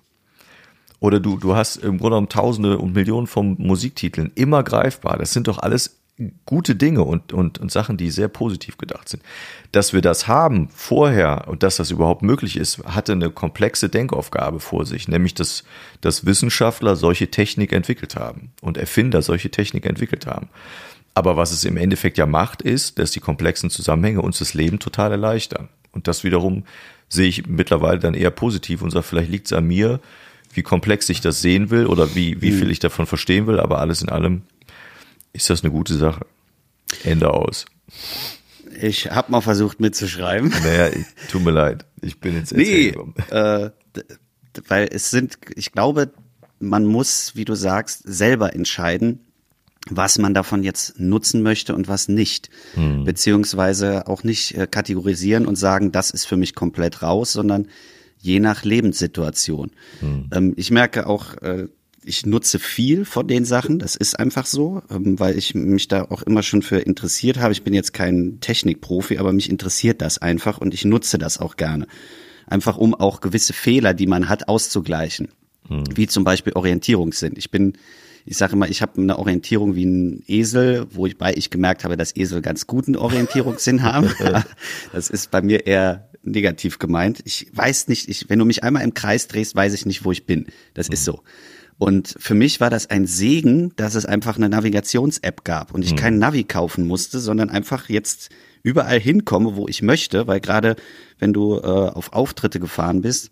Oder du, du hast im Grunde genommen Tausende und Millionen von Musiktiteln immer greifbar. Das sind doch alles gute Dinge und, und, und Sachen, die sehr positiv gedacht sind. Dass wir das haben vorher und dass das überhaupt möglich ist, hatte eine komplexe Denkaufgabe vor sich, nämlich dass, dass Wissenschaftler solche Technik entwickelt haben und Erfinder solche Technik entwickelt haben. Aber was es im Endeffekt ja macht, ist, dass die komplexen Zusammenhänge uns das Leben total erleichtern. Und das wiederum sehe ich mittlerweile dann eher positiv und sage, vielleicht liegt es an mir, wie komplex ich das sehen will oder wie, wie viel ich davon verstehen will, aber alles in allem ist das eine gute Sache. Ende aus. Ich habe mal versucht mitzuschreiben. Naja, tut mir leid. Ich bin jetzt Nee, äh, weil es sind, ich glaube, man muss, wie du sagst, selber entscheiden, was man davon jetzt nutzen möchte und was nicht. Hm. Beziehungsweise auch nicht äh, kategorisieren und sagen, das ist für mich komplett raus, sondern je nach Lebenssituation. Hm. Ähm, ich merke auch, äh, ich nutze viel von den Sachen, das ist einfach so, ähm, weil ich mich da auch immer schon für interessiert habe. Ich bin jetzt kein Technikprofi, aber mich interessiert das einfach und ich nutze das auch gerne. Einfach um auch gewisse Fehler, die man hat, auszugleichen. Hm. Wie zum Beispiel Orientierungssinn. Ich bin, ich sage immer, ich habe eine Orientierung wie ein Esel, wo ich bei ich gemerkt habe, dass Esel ganz guten Orientierungssinn haben. das ist bei mir eher negativ gemeint. Ich weiß nicht, ich, wenn du mich einmal im Kreis drehst, weiß ich nicht, wo ich bin. Das hm. ist so. Und für mich war das ein Segen, dass es einfach eine Navigations-App gab und ich mhm. keinen Navi kaufen musste, sondern einfach jetzt überall hinkomme, wo ich möchte, weil gerade wenn du äh, auf Auftritte gefahren bist,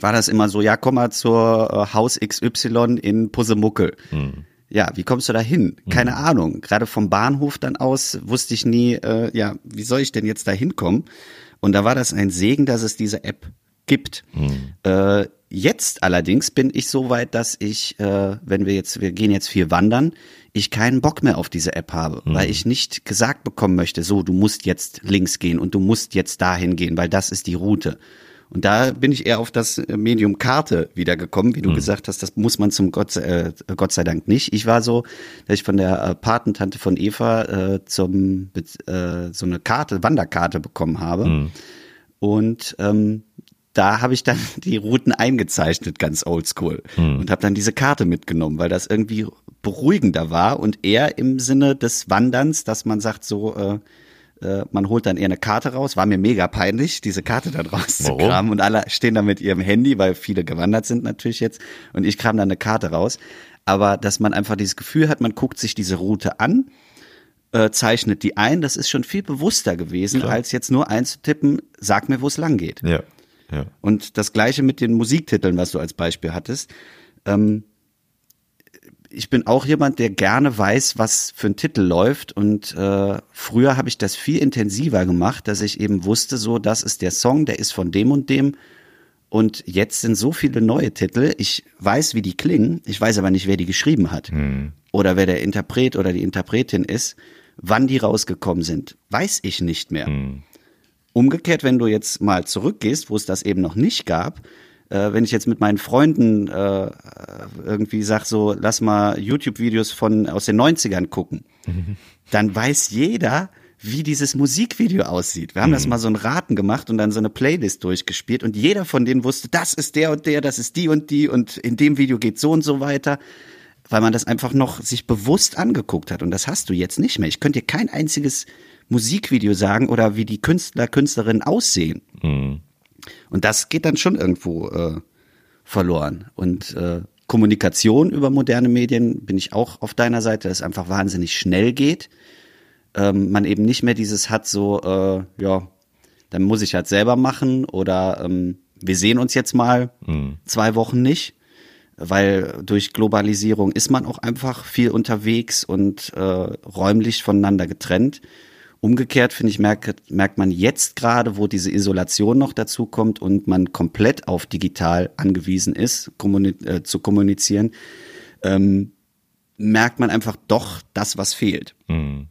war das immer so, ja, komm mal zur äh, Haus XY in Pusemuckel. Mhm. Ja, wie kommst du da hin? Keine mhm. Ahnung. Gerade vom Bahnhof dann aus wusste ich nie, äh, ja, wie soll ich denn jetzt da hinkommen? Und da war das ein Segen, dass es diese App gibt. Mhm. Äh, Jetzt allerdings bin ich so weit, dass ich, äh, wenn wir jetzt, wir gehen jetzt viel wandern, ich keinen Bock mehr auf diese App habe, mhm. weil ich nicht gesagt bekommen möchte, so, du musst jetzt links gehen und du musst jetzt dahin gehen, weil das ist die Route. Und da bin ich eher auf das Medium Karte wiedergekommen, wie du mhm. gesagt hast, das muss man zum Gott, äh, Gott sei Dank nicht. Ich war so, dass ich von der äh, Patentante von Eva äh, zum äh, so eine Karte, Wanderkarte bekommen habe. Mhm. Und ähm, da habe ich dann die Routen eingezeichnet, ganz oldschool. Hm. Und habe dann diese Karte mitgenommen, weil das irgendwie beruhigender war und eher im Sinne des Wanderns, dass man sagt so, äh, äh, man holt dann eher eine Karte raus. War mir mega peinlich, diese Karte dann rauszukramen. Und alle stehen da mit ihrem Handy, weil viele gewandert sind natürlich jetzt. Und ich kram dann eine Karte raus. Aber dass man einfach dieses Gefühl hat, man guckt sich diese Route an, äh, zeichnet die ein, das ist schon viel bewusster gewesen, Klar. als jetzt nur einzutippen, sag mir, wo es lang geht. Ja. Ja. Und das gleiche mit den Musiktiteln, was du als Beispiel hattest. Ähm, ich bin auch jemand, der gerne weiß, was für ein Titel läuft. Und äh, früher habe ich das viel intensiver gemacht, dass ich eben wusste, so, das ist der Song, der ist von dem und dem. Und jetzt sind so viele neue Titel. Ich weiß, wie die klingen. Ich weiß aber nicht, wer die geschrieben hat. Hm. Oder wer der Interpret oder die Interpretin ist. Wann die rausgekommen sind, weiß ich nicht mehr. Hm. Umgekehrt, wenn du jetzt mal zurückgehst, wo es das eben noch nicht gab, äh, wenn ich jetzt mit meinen Freunden äh, irgendwie sag so, lass mal YouTube-Videos von aus den 90ern gucken, mhm. dann weiß jeder, wie dieses Musikvideo aussieht. Wir haben mhm. das mal so ein Raten gemacht und dann so eine Playlist durchgespielt und jeder von denen wusste, das ist der und der, das ist die und die und in dem Video geht so und so weiter, weil man das einfach noch sich bewusst angeguckt hat und das hast du jetzt nicht mehr. Ich könnte dir kein einziges Musikvideo sagen oder wie die Künstler, Künstlerinnen aussehen. Mhm. Und das geht dann schon irgendwo äh, verloren. Und äh, Kommunikation über moderne Medien bin ich auch auf deiner Seite, dass es einfach wahnsinnig schnell geht. Ähm, man eben nicht mehr dieses hat, so, äh, ja, dann muss ich halt selber machen oder ähm, wir sehen uns jetzt mal mhm. zwei Wochen nicht, weil durch Globalisierung ist man auch einfach viel unterwegs und äh, räumlich voneinander getrennt. Umgekehrt, finde ich, merkt, merkt man jetzt gerade, wo diese Isolation noch dazu kommt und man komplett auf digital angewiesen ist, kommuni äh, zu kommunizieren, ähm, merkt man einfach doch das, was fehlt. Mhm.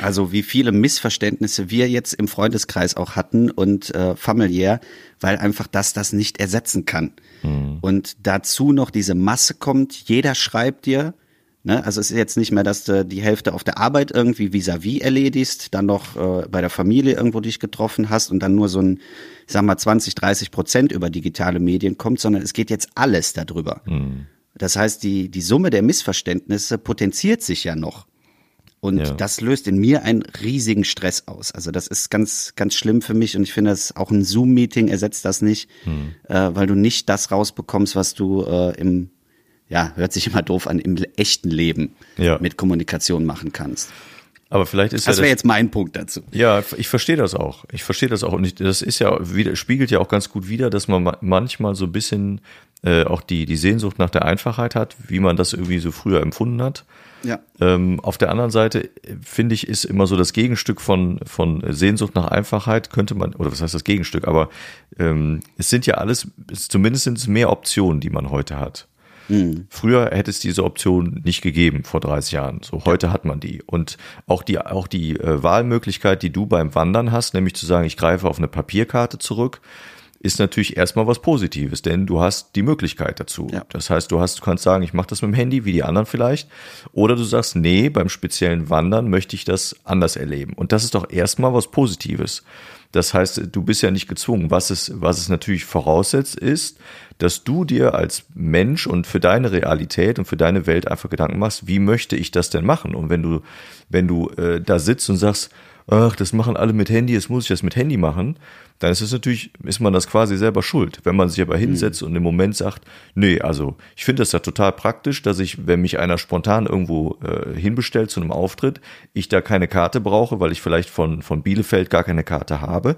Also wie viele Missverständnisse wir jetzt im Freundeskreis auch hatten und äh, familiär, weil einfach das das nicht ersetzen kann. Mhm. Und dazu noch diese Masse kommt, jeder schreibt dir, Ne? Also es ist jetzt nicht mehr, dass du die Hälfte auf der Arbeit irgendwie vis-à-vis -vis erledigst, dann noch äh, bei der Familie irgendwo dich getroffen hast und dann nur so ein, ich sag mal, 20, 30 Prozent über digitale Medien kommt, sondern es geht jetzt alles darüber. Mhm. Das heißt, die, die Summe der Missverständnisse potenziert sich ja noch. Und ja. das löst in mir einen riesigen Stress aus. Also das ist ganz, ganz schlimm für mich und ich finde, dass auch ein Zoom-Meeting ersetzt das nicht, hm. äh, weil du nicht das rausbekommst, was du äh, im ja, hört sich immer doof an, im echten Leben ja. mit Kommunikation machen kannst. Aber vielleicht ist das ja wäre jetzt mein Punkt dazu. Ja, ich verstehe das auch. Ich verstehe das auch und ich, das ist ja wieder spiegelt ja auch ganz gut wider, dass man manchmal so ein bisschen äh, auch die die Sehnsucht nach der Einfachheit hat, wie man das irgendwie so früher empfunden hat. Ja. Ähm, auf der anderen Seite finde ich ist immer so das Gegenstück von von Sehnsucht nach Einfachheit könnte man oder was heißt das Gegenstück? Aber ähm, es sind ja alles zumindest sind es mehr Optionen, die man heute hat. Mhm. Früher hätte es diese Option nicht gegeben vor 30 Jahren. So heute ja. hat man die. Und auch die, auch die äh, Wahlmöglichkeit, die du beim Wandern hast, nämlich zu sagen, ich greife auf eine Papierkarte zurück, ist natürlich erstmal was Positives, denn du hast die Möglichkeit dazu. Ja. Das heißt, du hast, du kannst sagen, ich mache das mit dem Handy, wie die anderen vielleicht, oder du sagst, nee, beim speziellen Wandern möchte ich das anders erleben. Und das ist doch erstmal was Positives. Das heißt, du bist ja nicht gezwungen. Was es, was es natürlich voraussetzt, ist, dass du dir als Mensch und für deine Realität und für deine Welt einfach Gedanken machst, wie möchte ich das denn machen? Und wenn du, wenn du äh, da sitzt und sagst, ach, das machen alle mit Handy, jetzt muss ich das mit Handy machen, dann ist es natürlich, ist man das quasi selber schuld. Wenn man sich aber hinsetzt mhm. und im Moment sagt, nee, also ich finde das ja total praktisch, dass ich, wenn mich einer spontan irgendwo äh, hinbestellt zu einem Auftritt, ich da keine Karte brauche, weil ich vielleicht von, von Bielefeld gar keine Karte habe.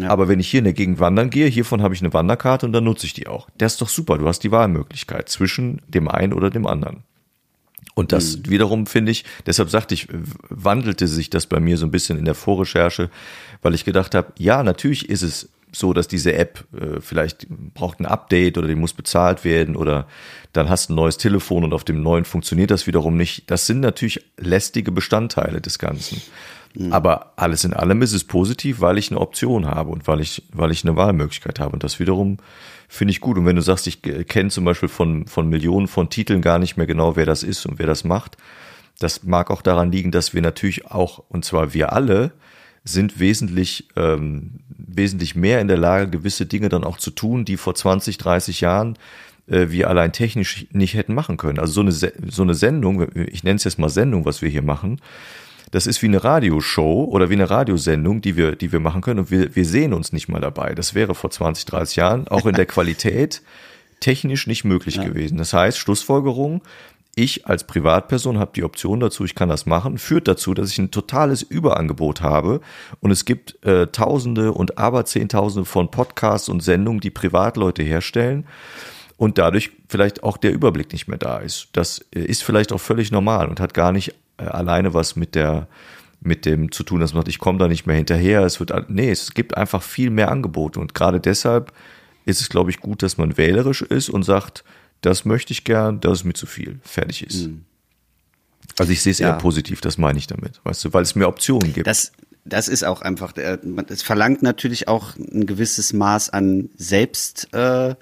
Ja. Aber wenn ich hier in der Gegend wandern gehe, hiervon habe ich eine Wanderkarte und dann nutze ich die auch. Das ist doch super, du hast die Wahlmöglichkeit zwischen dem einen oder dem anderen. Und das mhm. wiederum finde ich, deshalb sagte ich, wandelte sich das bei mir so ein bisschen in der Vorrecherche, weil ich gedacht habe, ja, natürlich ist es so, dass diese App äh, vielleicht braucht ein Update oder die muss bezahlt werden oder dann hast du ein neues Telefon und auf dem neuen funktioniert das wiederum nicht. Das sind natürlich lästige Bestandteile des Ganzen. Mhm. Aber alles in allem ist es positiv, weil ich eine Option habe und weil ich, weil ich eine Wahlmöglichkeit habe. Und das wiederum finde ich gut. Und wenn du sagst, ich kenne zum Beispiel von, von Millionen von Titeln gar nicht mehr genau, wer das ist und wer das macht, das mag auch daran liegen, dass wir natürlich auch, und zwar wir alle, sind wesentlich, ähm, wesentlich mehr in der Lage, gewisse Dinge dann auch zu tun, die vor 20, 30 Jahren äh, wir allein technisch nicht hätten machen können. Also so eine, so eine Sendung, ich nenne es jetzt mal Sendung, was wir hier machen, das ist wie eine Radioshow oder wie eine Radiosendung, die wir, die wir machen können und wir, wir sehen uns nicht mal dabei. Das wäre vor 20, 30 Jahren auch in der Qualität technisch nicht möglich ja. gewesen. Das heißt, Schlussfolgerung, ich als Privatperson habe die Option dazu, ich kann das machen, führt dazu, dass ich ein totales Überangebot habe und es gibt äh, Tausende und aber Zehntausende von Podcasts und Sendungen, die Privatleute herstellen und dadurch vielleicht auch der Überblick nicht mehr da ist. Das äh, ist vielleicht auch völlig normal und hat gar nicht äh, alleine was mit der mit dem zu tun, dass man sagt, ich komme da nicht mehr hinterher. Es wird nee, es gibt einfach viel mehr Angebote und gerade deshalb ist es, glaube ich, gut, dass man wählerisch ist und sagt, das möchte ich gern, das ist mir zu viel, fertig ist. Mhm. Also ich sehe es ja. eher positiv, das meine ich damit, weißt du, weil es mehr Optionen gibt. Das, das ist auch einfach, es verlangt natürlich auch ein gewisses Maß an Selbst, äh,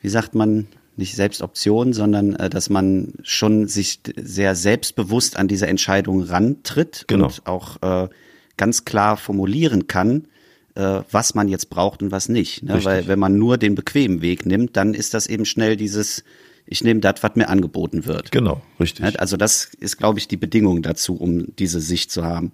wie sagt man, nicht Selbstoption, sondern äh, dass man schon sich sehr selbstbewusst an diese Entscheidung rantritt genau. und auch äh, ganz klar formulieren kann, äh, was man jetzt braucht und was nicht. Ne? Weil wenn man nur den bequemen Weg nimmt, dann ist das eben schnell dieses, ich nehme das, was mir angeboten wird. Genau, richtig. Also das ist, glaube ich, die Bedingung dazu, um diese Sicht zu haben.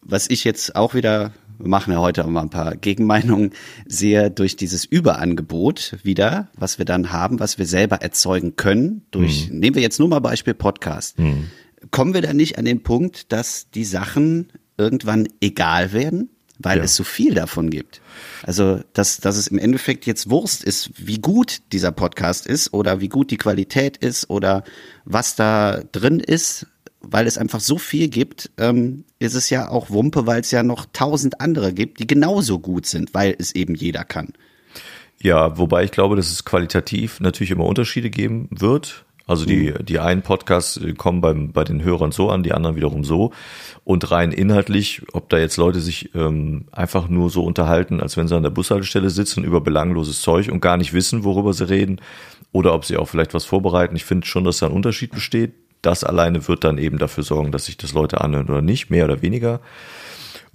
Was ich jetzt auch wieder wir machen ja heute auch mal ein paar Gegenmeinungen, sehe durch dieses Überangebot wieder, was wir dann haben, was wir selber erzeugen können, durch, mhm. nehmen wir jetzt nur mal Beispiel Podcast. Mhm. Kommen wir da nicht an den Punkt, dass die Sachen irgendwann egal werden? Weil ja. es so viel davon gibt. Also, dass, dass es im Endeffekt jetzt Wurst ist, wie gut dieser Podcast ist oder wie gut die Qualität ist oder was da drin ist, weil es einfach so viel gibt, ähm, ist es ja auch Wumpe, weil es ja noch tausend andere gibt, die genauso gut sind, weil es eben jeder kann. Ja, wobei ich glaube, dass es qualitativ natürlich immer Unterschiede geben wird. Also die, die einen Podcasts kommen beim, bei den Hörern so an, die anderen wiederum so. Und rein inhaltlich, ob da jetzt Leute sich ähm, einfach nur so unterhalten, als wenn sie an der Bushaltestelle sitzen über belangloses Zeug und gar nicht wissen, worüber sie reden, oder ob sie auch vielleicht was vorbereiten. Ich finde schon, dass da ein Unterschied besteht. Das alleine wird dann eben dafür sorgen, dass sich das Leute anhören oder nicht, mehr oder weniger.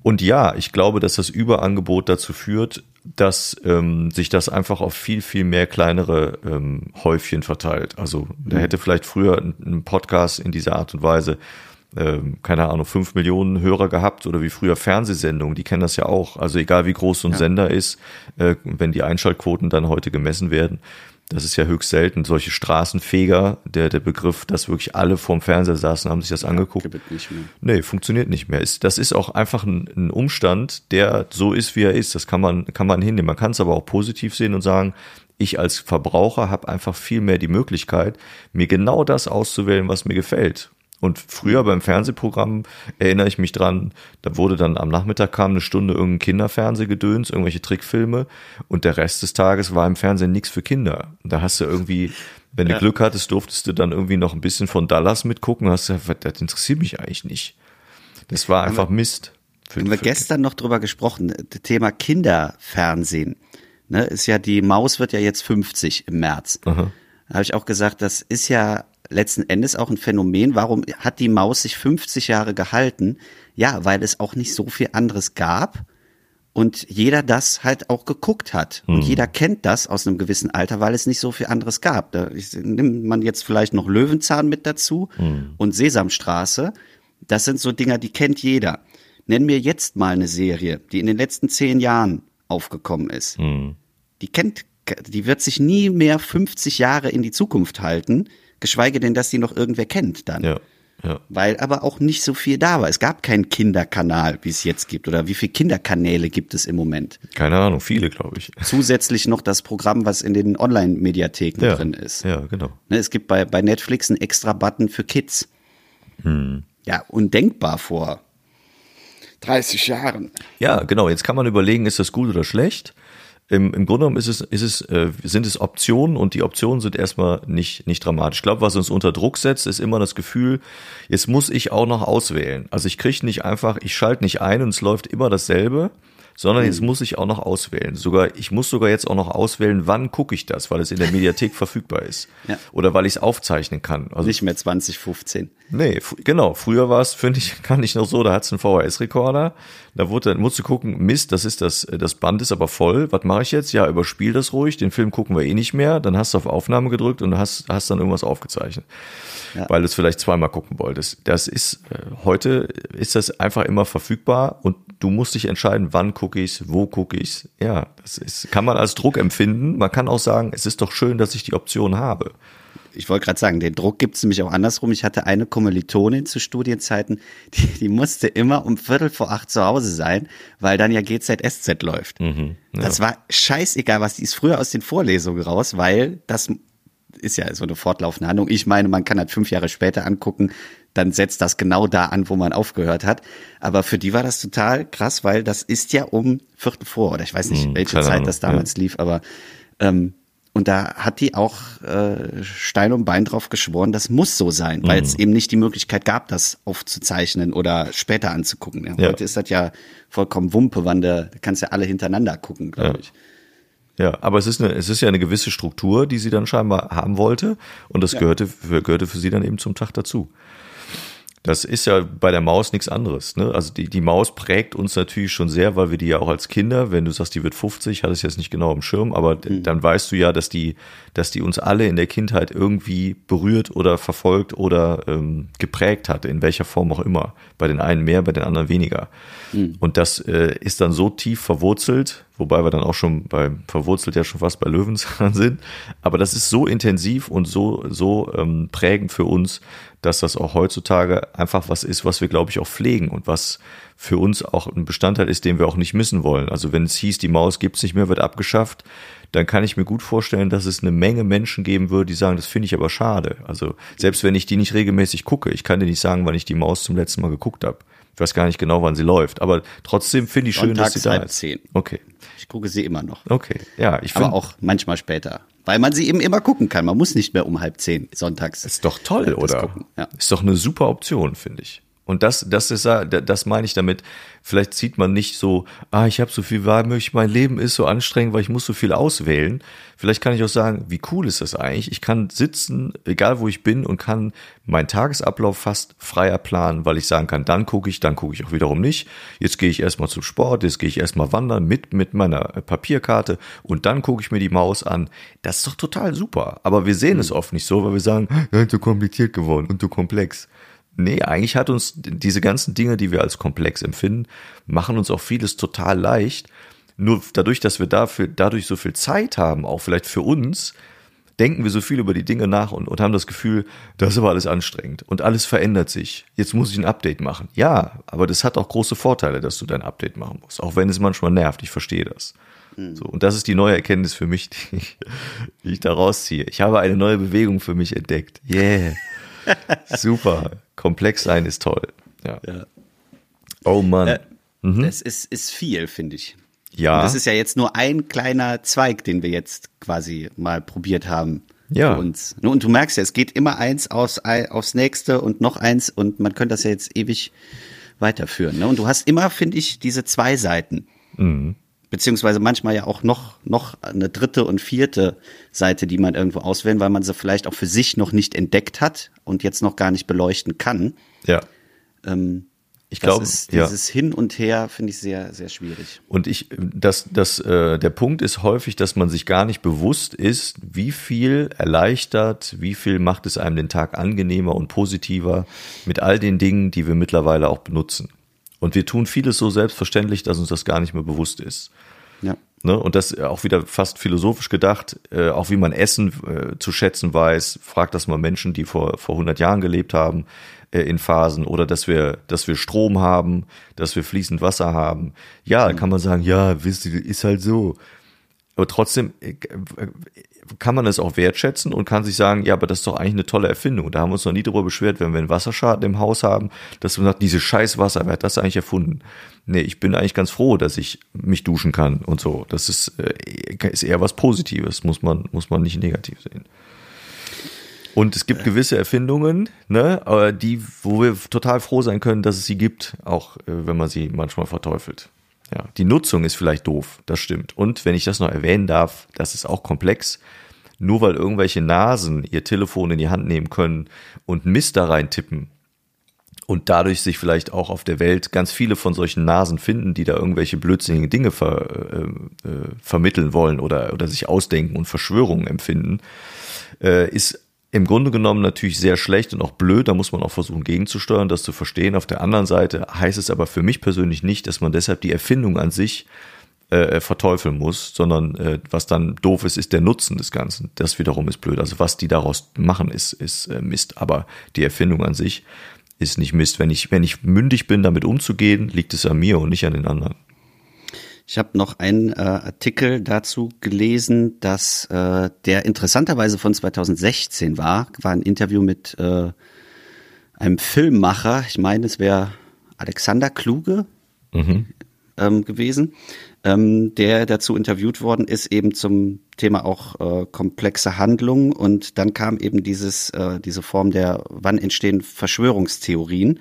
Und ja, ich glaube, dass das Überangebot dazu führt, dass ähm, sich das einfach auf viel, viel mehr kleinere ähm, Häufchen verteilt. Also da hätte vielleicht früher ein, Podcast in dieser Art und Weise, ähm, keine Ahnung, fünf Millionen Hörer gehabt oder wie früher Fernsehsendungen, die kennen das ja auch. Also egal wie groß so ein Ja. Sender ist, äh, wenn die Einschaltquoten dann heute gemessen werden, das ist ja höchst selten. Solche Straßenfeger, der, der Begriff, dass wirklich alle vorm Fernseher saßen, haben sich das angeguckt. Gibt nicht mehr. Nee, funktioniert nicht mehr. Ist, das ist auch einfach ein, ein Umstand, der so ist, wie er ist. Das kann man, kann man hinnehmen. Man kann es aber auch positiv sehen und sagen, ich als Verbraucher habe einfach viel mehr die Möglichkeit, mir genau das auszuwählen, was mir gefällt. Und früher beim Fernsehprogramm erinnere ich mich dran, da wurde dann am Nachmittag kam eine Stunde irgendein Kinderfernsehgedöns, irgendwelche Trickfilme und der Rest des Tages war im Fernsehen nichts für Kinder. Und da hast du irgendwie, wenn du Ja. Glück hattest, durftest du dann irgendwie noch ein bisschen von Dallas mitgucken, hast du das interessiert mich eigentlich nicht. Das war einfach Mist. Für, Haben wir gestern noch drüber gesprochen, das Thema Kinderfernsehen. Ne, ist ja, die Maus wird ja jetzt 50 im März. Da habe ich auch gesagt, das ist ja letzten Endes auch ein Phänomen. Warum hat die Maus sich 50 Jahre gehalten? Ja, weil es auch nicht so viel anderes gab und jeder das halt auch geguckt hat. Und jeder kennt das aus einem gewissen Alter, weil es nicht so viel anderes gab. Da nimmt man jetzt vielleicht noch Löwenzahn mit dazu und Sesamstraße. Das sind so Dinger, die kennt jeder. Nenn mir jetzt mal eine Serie, die in den letzten zehn Jahren aufgekommen ist. Die kennt, die wird sich nie mehr 50 Jahre in die Zukunft halten, geschweige denn, dass die noch irgendwer kennt dann ja, ja. weil aber auch nicht so viel da war. Es gab keinen Kinderkanal, wie es jetzt gibt. Oder wie viele Kinderkanäle gibt es im Moment? Keine Ahnung, viele, glaube ich. Zusätzlich noch das Programm, was in den Online-Mediatheken Ja, drin ist. ja, genau. Ne, es gibt bei, bei Netflix einen extra Button für Kids. Hm. Ja, undenkbar vor 30 Jahren. Ja, genau. Jetzt kann man überlegen, ist das gut oder schlecht? Im, Im Grunde genommen ist es, ist es, äh, sind es Optionen und die Optionen sind erstmal nicht, nicht dramatisch. Ich glaube, was uns unter Druck setzt, ist immer das Gefühl, jetzt muss ich auch noch auswählen. Also ich kriege nicht einfach, ich schalte nicht ein und es läuft immer dasselbe, sondern jetzt muss ich auch noch auswählen. Sogar, ich muss sogar jetzt auch noch auswählen, wann gucke ich das, weil es in der Mediathek verfügbar ist. Ja. Oder weil ich es aufzeichnen kann. Also Nicht mehr 2015. Nee, genau. Früher war es, finde ich, kann ich noch so, da hat's einen VHS-Rekorder. Da wurde, dann musst du gucken, Mist, das ist das, das Band ist aber voll. Was mache ich jetzt? Ja, überspiel das ruhig. Den Film gucken wir eh nicht mehr. Dann hast du auf Aufnahme gedrückt und hast, hast dann irgendwas aufgezeichnet. Ja. Weil du es vielleicht zweimal gucken wolltest. Das ist, äh, heute ist das einfach immer verfügbar und du musst dich entscheiden, wann gucke ich's, wo gucke ich's. Ja, das ist, kann man als Druck empfinden. Man kann auch sagen, es ist doch schön, dass ich die Option habe. Ich wollte gerade sagen, den Druck gibt es nämlich auch andersrum. Ich hatte eine Kommilitonin zu Studienzeiten, die, die musste immer um Viertel vor acht zu Hause sein, weil dann ja GZSZ läuft. Das war scheißegal, was die ist früher aus den Vorlesungen raus, weil das ist ja so eine fortlaufende Handlung. Ich meine, man kann halt fünf Jahre später angucken, dann setzt das genau da an, wo man aufgehört hat. Aber für die war das total krass, weil das ist ja um Viertel vor, oder ich weiß nicht, Hm, welche keine Zeit Ahnung, das damals lief, aber ähm, und da hat die auch äh, Stein und Bein drauf geschworen, das muss so sein, weil Mhm. es eben nicht die Möglichkeit gab, das aufzuzeichnen oder später anzugucken. Ja, Ja. Heute ist das ja vollkommen Wumpe, wann du da kannst ja alle hintereinander gucken, glaube Ja. ich. Ja, aber es ist, eine, es ist ja eine gewisse Struktur, die sie dann scheinbar haben wollte. Und das gehörte, für, gehörte für sie dann eben zum Tag dazu. Das ist ja bei der Maus nichts anderes. Ne? Also die, die Maus prägt uns natürlich schon sehr, weil wir die ja auch als Kinder, wenn du sagst, die wird 50, hatte ich jetzt nicht genau im Schirm, aber d- dann weißt du ja, dass die, dass die uns alle in der Kindheit irgendwie berührt oder verfolgt oder ähm, geprägt hat, in welcher Form auch immer. Bei den einen mehr, bei den anderen weniger. Und das äh, ist dann so tief verwurzelt, wobei wir dann auch schon beim verwurzelt ja schon fast bei Löwenzahn sind. Aber das ist so intensiv und so, so ähm, prägend für uns, dass das auch heutzutage einfach was ist, was wir, glaube ich, auch pflegen und was für uns auch ein Bestandteil ist, den wir auch nicht missen wollen. Also wenn es hieß, die Maus gibt's nicht mehr, wird abgeschafft, dann kann ich mir gut vorstellen, dass es eine Menge Menschen geben würde, die sagen, das finde ich aber schade. Also selbst wenn ich die nicht regelmäßig gucke, ich kann dir nicht sagen, wann ich die Maus zum letzten Mal geguckt habe. Ich weiß gar nicht genau, wann sie läuft, aber trotzdem finde ich schön, dass sie da halb ist. zehn. Okay, Ich gucke sie immer noch. okay, ja, ich Aber finde, auch manchmal später. Weil man sie eben immer gucken kann. Man muss nicht mehr um halb zehn sonntags. ist doch toll, oder? ja. Ist doch eine super Option, finde ich. Und das, das ist, das meine ich damit. Vielleicht sieht man nicht so, ah, ich habe so viel Wahl, möglich, mein Leben ist so anstrengend, weil ich muss so viel auswählen. Vielleicht kann ich auch sagen, wie cool ist das eigentlich? Ich kann sitzen, egal wo ich bin, und kann meinen Tagesablauf fast freier planen, weil ich sagen kann, dann gucke ich, dann gucke ich auch wiederum nicht. Jetzt gehe ich erstmal zum Sport, jetzt gehe ich erstmal wandern mit, mit meiner äh, Papierkarte und dann gucke ich mir die Maus an. Das ist doch total super. Aber wir sehen es oft nicht so, weil wir sagen, ja, zu kompliziert geworden und zu komplex. Nee, eigentlich hat uns diese ganzen Dinge, die wir als komplex empfinden, machen uns auch vieles total leicht. Nur dadurch, dass wir dafür, dadurch so viel Zeit haben, auch vielleicht für uns, denken wir so viel über die Dinge nach und, und haben das Gefühl, das ist aber alles anstrengend und alles verändert sich. Jetzt muss ich ein Update machen. Ja, aber das hat auch große Vorteile, dass du dein Update machen musst, auch wenn es manchmal nervt. Ich verstehe das. So, und das ist die neue Erkenntnis für mich, die ich, die ich da rausziehe. Ich habe eine neue Bewegung für mich entdeckt. Yeah. Super. Komplex sein ist toll. Ja. Ja. Oh Mann. Äh, Das ist, ist viel, finde ich. ja. Und das ist ja jetzt nur ein kleiner Zweig, den wir jetzt quasi mal probiert haben. Ja. Ne, Und du merkst ja, es geht immer eins aus, aufs nächste und noch eins und man könnte das ja jetzt ewig weiterführen. Ne? Und du hast immer, finde ich, diese zwei Seiten. Mhm. Beziehungsweise manchmal ja auch noch, noch eine dritte und vierte Seite, die man irgendwo auswählen, weil man sie vielleicht auch für sich noch nicht entdeckt hat und jetzt noch gar nicht beleuchten kann. ja. Ähm, Ich glaube, ja. dieses Hin und Her finde ich sehr, sehr schwierig. Und ich, das, das, äh, der Punkt ist häufig, dass man sich gar nicht bewusst ist, wie viel erleichtert, wie viel macht es einem den Tag angenehmer und positiver mit all den Dingen, die wir mittlerweile auch benutzen. Und wir tun vieles so selbstverständlich, dass uns das gar nicht mehr bewusst ist. Ja. Ne? Und das auch wieder fast philosophisch gedacht, äh, auch wie man Essen äh, zu schätzen weiß, fragt das mal Menschen, die vor, vor 100 Jahren gelebt haben, äh, in Phasen oder dass wir, dass wir Strom haben, dass wir fließend Wasser haben. Ja, da kann man sagen, ja, wisst ihr, ist halt so. Aber trotzdem äh, kann man es auch wertschätzen und kann sich sagen, ja, aber das ist doch eigentlich eine tolle Erfindung. Da haben wir uns noch nie darüber beschwert, wenn wir einen Wasserschaden im Haus haben, dass man sagt, diese scheiß Wasser, wer hat das eigentlich erfunden? Nee, ich bin eigentlich ganz froh, dass ich mich duschen kann und so. Das ist, äh, ist eher was Positives, muss man, muss man nicht negativ sehen. Und es gibt gewisse Erfindungen, ne, äh, die, wo wir total froh sein können, dass es sie gibt, auch wenn man sie manchmal verteufelt. Ja, die Nutzung ist vielleicht doof, das stimmt. Und wenn ich das noch erwähnen darf, das ist auch komplex. Nur weil irgendwelche Nasen ihr Telefon in die Hand nehmen können und Mist da rein tippen und dadurch sich vielleicht auch auf der Welt ganz viele von solchen Nasen finden, die da irgendwelche blödsinnigen Dinge ver, äh, äh, vermitteln wollen oder, oder sich ausdenken und Verschwörungen empfinden, äh, ist im Grunde genommen natürlich sehr schlecht und auch blöd. Da muss man auch versuchen gegenzusteuern, das zu verstehen. Auf der anderen Seite heißt es aber für mich persönlich nicht, dass man deshalb die Erfindung an sich äh, verteufeln muss, sondern äh, was dann doof ist, ist der Nutzen des Ganzen. Das wiederum ist blöd. Also was die daraus machen, ist, ist äh, Mist. Aber die Erfindung an sich ist nicht Mist. Wenn ich, wenn ich mündig bin, damit umzugehen, liegt es an mir und nicht an den anderen. Ich habe noch einen äh, Artikel dazu gelesen, dass äh, der interessanterweise von 2016 war. War ein Interview mit äh, einem Filmmacher. Ich meine, es wäre Alexander Kluge ähm, gewesen, ähm, der dazu interviewt worden ist, eben zum Thema auch äh, komplexe Handlungen. Und dann kam eben dieses, äh, diese Form der, wann entstehen Verschwörungstheorien.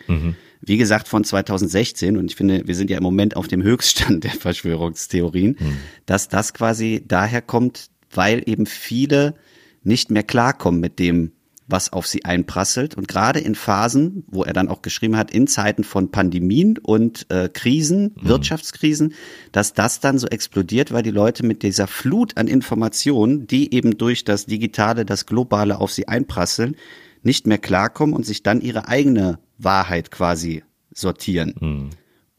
Wie gesagt, von 2016, und ich finde, wir sind ja im Moment auf dem Höchststand der Verschwörungstheorien, dass das quasi daher kommt, weil eben viele nicht mehr klarkommen mit dem, was auf sie einprasselt. Und gerade in Phasen, wo er dann auch geschrieben hat, in Zeiten von Pandemien und äh, Krisen, Wirtschaftskrisen, dass das dann so explodiert, weil die Leute mit dieser Flut an Informationen, die eben durch das Digitale, das Globale auf sie einprasseln, nicht mehr klarkommen und sich dann ihre eigene Wahrheit quasi sortieren.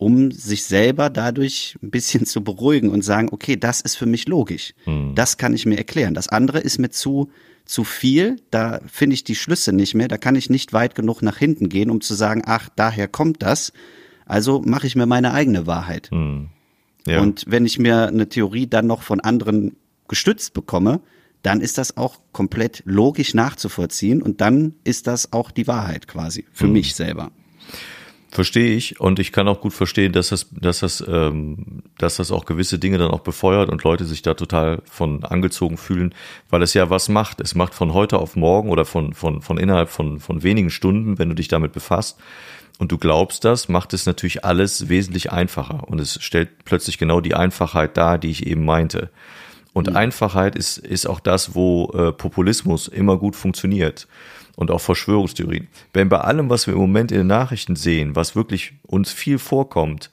um sich selber dadurch ein bisschen zu beruhigen und sagen, okay, das ist für mich logisch. Hm. Das kann ich mir erklären. Das andere ist mir zu, zu viel. Da finde ich die Schlüsse nicht mehr. Da kann ich nicht weit genug nach hinten gehen, um zu sagen, ach, daher kommt das. Also mache ich mir meine eigene Wahrheit. Hm. Ja. Und wenn ich mir eine Theorie dann noch von anderen gestützt bekomme, dann ist das auch komplett logisch nachzuvollziehen und dann ist das auch die Wahrheit quasi für Hm. mich selber. Verstehe ich und ich kann auch gut verstehen, dass das, dass das, ähm, dass das auch gewisse Dinge dann auch befeuert und Leute sich da total von angezogen fühlen, weil es ja was macht. Es macht von heute auf morgen oder von, von, von innerhalb von, von wenigen Stunden, wenn du dich damit befasst und du glaubst das, macht es natürlich alles wesentlich einfacher und es stellt plötzlich genau die Einfachheit dar, die ich eben meinte. Und Einfachheit ist, ist auch das, wo äh, Populismus immer gut funktioniert und auch Verschwörungstheorien. Wenn bei allem, was wir im Moment in den Nachrichten sehen, was wirklich uns viel vorkommt,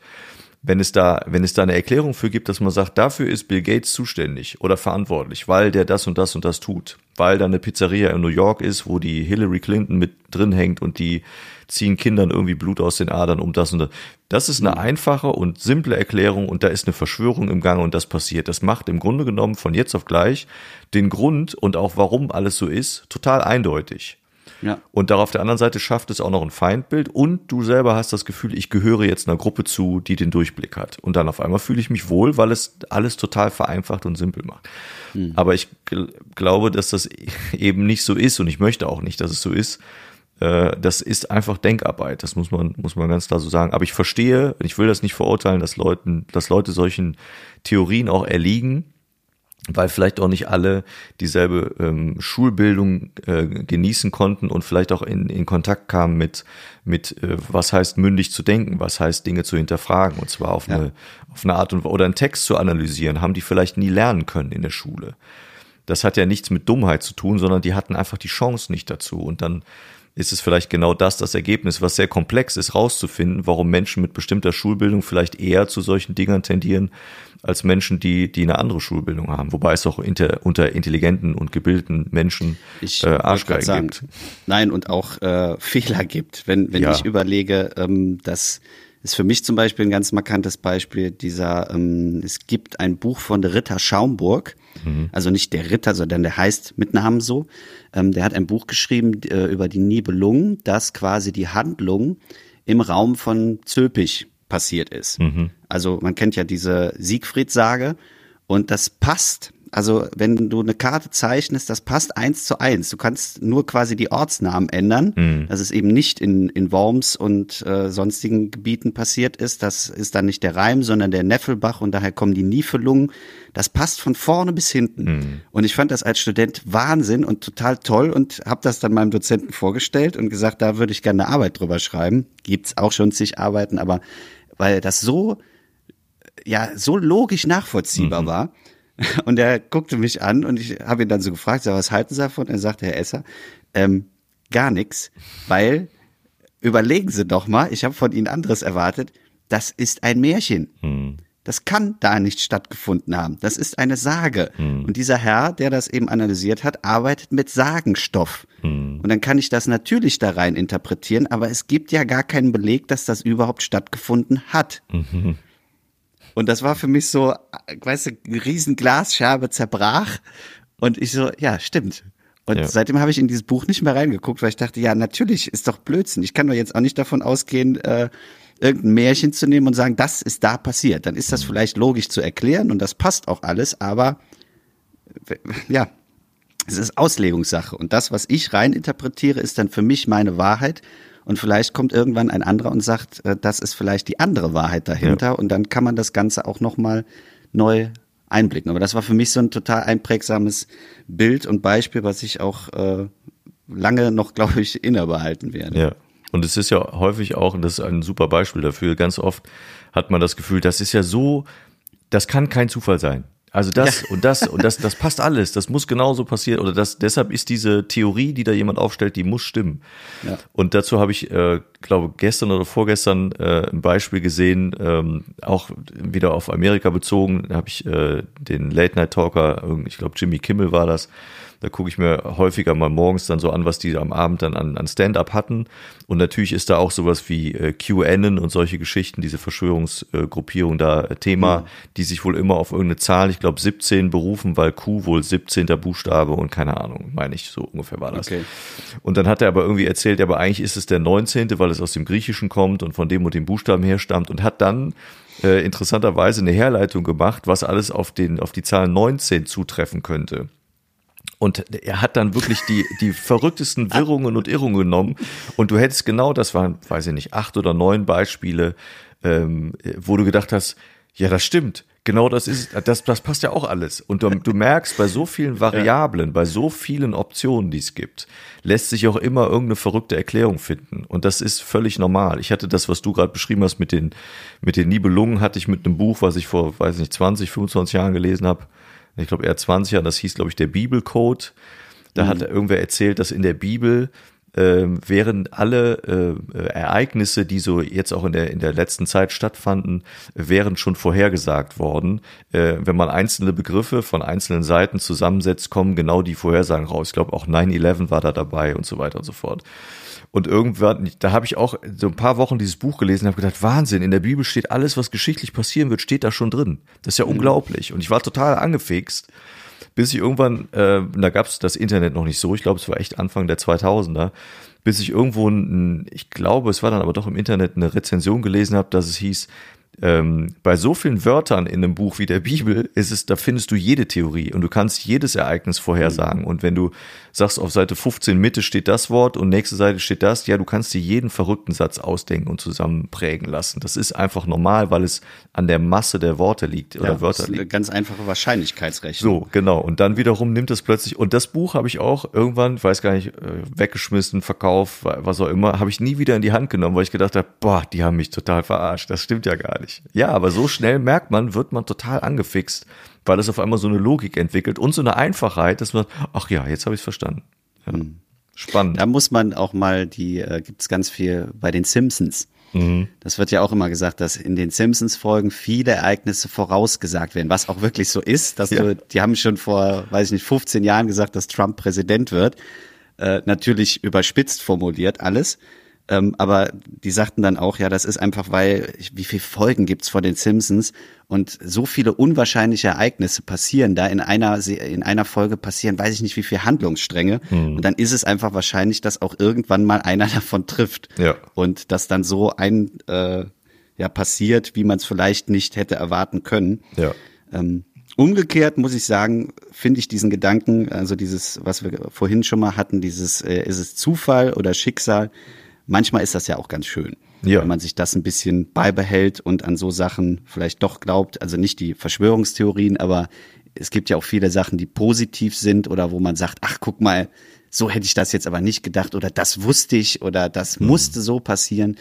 wenn es da, wenn es da eine Erklärung für gibt, dass man sagt, dafür ist Bill Gates zuständig oder verantwortlich, weil der das und das und das tut, weil da eine Pizzeria in New York ist, wo die Hillary Clinton mit drin hängt und die ziehen Kindern irgendwie Blut aus den Adern um das und das. Das ist eine einfache und simple Erklärung und da ist eine Verschwörung im Gange und das passiert. Das macht im Grunde genommen von jetzt auf gleich den Grund und auch warum alles so ist, total eindeutig. Ja. Und darauf der anderen Seite schafft es auch noch ein Feindbild und du selber hast das Gefühl, ich gehöre jetzt einer Gruppe zu, die den Durchblick hat. Und dann auf einmal fühle ich mich wohl, weil es alles total vereinfacht und simpel macht. Aber ich gl glaube, dass das eben nicht so ist und ich möchte auch nicht, dass es so ist. Äh, Das ist einfach Denkarbeit, das muss man, muss man ganz klar so sagen. Aber ich verstehe, ich will das nicht verurteilen, dass Leuten, dass Leute solchen Theorien auch erliegen weil vielleicht auch nicht alle dieselbe ähm, Schulbildung äh, genießen konnten und vielleicht auch in, in Kontakt kamen mit, mit äh, was heißt mündig zu denken, was heißt Dinge zu hinterfragen und zwar auf, Ja. eine, auf eine Art und oder einen Text zu analysieren, haben die vielleicht nie lernen können in der Schule. Das hat ja nichts mit Dummheit zu tun, sondern die hatten einfach die Chance nicht dazu und dann ist es vielleicht genau das das Ergebnis, was sehr komplex ist, rauszufinden, warum Menschen mit bestimmter Schulbildung vielleicht eher zu solchen Dingern tendieren, als Menschen, die, die eine andere Schulbildung haben. Wobei es auch inter, unter intelligenten und gebildeten Menschen Ich äh, Arschgeigen sagen, gibt. Nein, und auch äh, Fehler gibt. Wenn, wenn Ja. ich überlege, ähm, das ist für mich zum Beispiel ein ganz markantes Beispiel dieser, ähm, es gibt ein Buch von Ritter Schaumburg, also nicht der Ritter, sondern der heißt mit Namen so. Ähm, der hat ein Buch geschrieben äh, über die Nibelungen, dass quasi die Handlung im Raum von Zülpich passiert ist. Also man kennt ja diese Siegfried-Sage und das passt. Also wenn du eine Karte zeichnest, das passt eins zu eins. Du kannst nur quasi die Ortsnamen ändern, dass es eben nicht in, in Worms und äh, sonstigen Gebieten passiert ist. Das ist dann nicht der Reim, sondern der Neffelbach und daher kommen die Niefelungen. Das passt von vorne bis hinten. Und ich fand das als Student Wahnsinn und total toll und habe das dann meinem Dozenten vorgestellt und gesagt, da würde ich gerne eine Arbeit drüber schreiben. Gibt's auch schon zig Arbeiten, aber weil das so ja so logisch nachvollziehbar war. Und er guckte mich an und ich habe ihn dann so gefragt, was halten Sie davon? Er sagte, Herr Esser, ähm, gar nichts, weil überlegen Sie doch mal, ich habe von Ihnen anderes erwartet, das ist ein Märchen. Das kann da nicht stattgefunden haben. Das ist eine Sage. Und dieser Herr, der das eben analysiert hat, arbeitet mit Sagenstoff. Und dann kann ich das natürlich da rein interpretieren, aber es gibt ja gar keinen Beleg, dass das überhaupt stattgefunden hat. Und das war für mich so, weißt du, eine riesen Glasscherbe zerbrach. Und ich so, ja, stimmt. Und Ja. seitdem habe ich in dieses Buch nicht mehr reingeguckt, weil ich dachte, ja, natürlich ist doch Blödsinn. Ich kann doch jetzt auch nicht davon ausgehen, äh, irgendein Märchen zu nehmen und sagen, das ist da passiert. Dann ist das vielleicht logisch zu erklären und das passt auch alles, aber ja, es ist Auslegungssache. Und das, was ich rein interpretiere, ist dann für mich meine Wahrheit. Und vielleicht kommt irgendwann ein anderer und sagt, äh, das ist vielleicht die andere Wahrheit dahinter. Und dann kann man das Ganze auch nochmal neu einblicken. Aber das war für mich so ein total einprägsames Bild und Beispiel, was ich auch äh, lange noch, glaube ich, innebehalten werde. Ja. Und es ist ja häufig auch, und das ist ein super Beispiel dafür, ganz oft hat man das Gefühl, das ist ja so, das kann kein Zufall sein. Also das und das und das, das passt alles. Das muss genauso passieren oder das. Deshalb ist diese Theorie, die da jemand aufstellt, die muss stimmen. Ja. Und dazu habe ich, äh, glaube gestern oder vorgestern äh, ein Beispiel gesehen, ähm, auch wieder auf Amerika bezogen. Da habe ich äh, den Late Night Talker, ich glaube Jimmy Kimmel war das, Da gucke ich mir häufiger mal morgens dann so an, was die am Abend dann an, an Stand-up hatten. Und natürlich ist da auch sowas wie äh, QAnon und solche Geschichten, diese Verschwörungsgruppierung da äh, Thema, mhm. die sich wohl immer auf irgendeine Zahl, ich glaube 17 berufen, weil Q wohl 17. Buchstabe und keine Ahnung, meine ich, so ungefähr war das. Okay. Und dann hat er aber irgendwie erzählt, aber eigentlich ist es der 19., weil es aus dem Griechischen kommt und von dem und dem Buchstaben herstammt und hat dann äh, interessanterweise eine Herleitung gemacht, was alles auf den auf die Zahl 19 zutreffen könnte. Und er hat dann wirklich die, die verrücktesten Wirrungen und Irrungen genommen. Und du hättest genau, das waren, weiß ich nicht, acht oder neun Beispiele, ähm, wo du gedacht hast, ja, das stimmt. Genau das ist, das, das passt ja auch alles. Und du, du merkst, bei so vielen Variablen, bei so vielen Optionen, die es gibt, lässt sich auch immer irgendeine verrückte Erklärung finden. Und das ist völlig normal. Ich hatte das, was du gerade beschrieben hast mit den, mit den Nibelungen, hatte ich mit einem Buch, was ich vor, weiß nicht, 20, 25 Jahren gelesen habe ich glaube eher 20 Jahre, das hieß, glaube ich, der Bibelcode. Da mhm. hat irgendwer erzählt, dass in der Bibel äh, wären alle äh, Ereignisse, die so jetzt auch in der, in der letzten Zeit stattfanden, wären schon vorhergesagt worden. Äh, wenn man einzelne Begriffe von einzelnen Seiten zusammensetzt, kommen genau die Vorhersagen raus. Ich glaube, auch 9-11 war da dabei und so weiter und so fort. Und irgendwann, da habe ich auch so ein paar Wochen dieses Buch gelesen und habe gedacht, Wahnsinn, in der Bibel steht alles, was geschichtlich passieren wird, steht da schon drin. Das ist ja mhm. unglaublich. Und ich war total angefixt, bis ich irgendwann, äh, da gab es das Internet noch nicht so, ich glaube, es war echt Anfang der 2000er, bis ich irgendwo, ein, ich glaube, es war dann aber doch im Internet eine Rezension gelesen habe, dass es hieß, ähm, bei so vielen Wörtern in einem Buch wie der Bibel ist es, da findest du jede Theorie und du kannst jedes Ereignis vorhersagen. Mhm. Und wenn du sagst, auf Seite 15 Mitte steht das Wort und nächste Seite steht das, ja, du kannst dir jeden verrückten Satz ausdenken und zusammenprägen lassen. Das ist einfach normal, weil es an der Masse der Worte liegt oder ja, Wörter das ist eine liegt. Ganz einfache Wahrscheinlichkeitsrechnung. So, genau. Und dann wiederum nimmt es plötzlich, und das Buch habe ich auch irgendwann, ich weiß gar nicht, äh, weggeschmissen, verkauft, was auch immer, habe ich nie wieder in die Hand genommen, weil ich gedacht habe, boah, die haben mich total verarscht. Das stimmt ja gar nicht. Ja, aber so schnell merkt man, wird man total angefixt weil es auf einmal so eine Logik entwickelt und so eine Einfachheit, dass man, ach ja, jetzt habe ich es verstanden. Ja. Mhm. Spannend. Da muss man auch mal die, äh, gibt es ganz viel bei den Simpsons. Mhm. Das wird ja auch immer gesagt, dass in den Simpsons-Folgen viele Ereignisse vorausgesagt werden, was auch wirklich so ist. Dass ja. du, die haben schon vor, weiß ich nicht, 15 Jahren gesagt, dass Trump Präsident wird. Äh, natürlich überspitzt formuliert alles. Ähm, aber die sagten dann auch, ja, das ist einfach, weil, wie viele Folgen gibt's vor den Simpsons und so viele unwahrscheinliche Ereignisse passieren da in einer, in einer Folge passieren, weiß ich nicht, wie viele Handlungsstränge. Mhm. Und dann ist es einfach wahrscheinlich, dass auch irgendwann mal einer davon trifft. Ja. Und das dann so ein, äh, ja, passiert, wie man es vielleicht nicht hätte erwarten können. Ja. Ähm, Umgekehrt muss ich sagen, finde ich diesen Gedanken, also dieses, was wir vorhin schon mal hatten, dieses, äh, ist es Zufall oder Schicksal, manchmal ist das ja auch ganz schön. Ja. Wenn man sich das ein bisschen beibehält und an so Sachen vielleicht doch glaubt, also nicht die Verschwörungstheorien, aber es gibt ja auch viele Sachen, die positiv sind oder wo man sagt, ach guck mal, so hätte ich das jetzt aber nicht gedacht oder das wusste ich oder das mhm. musste so passieren.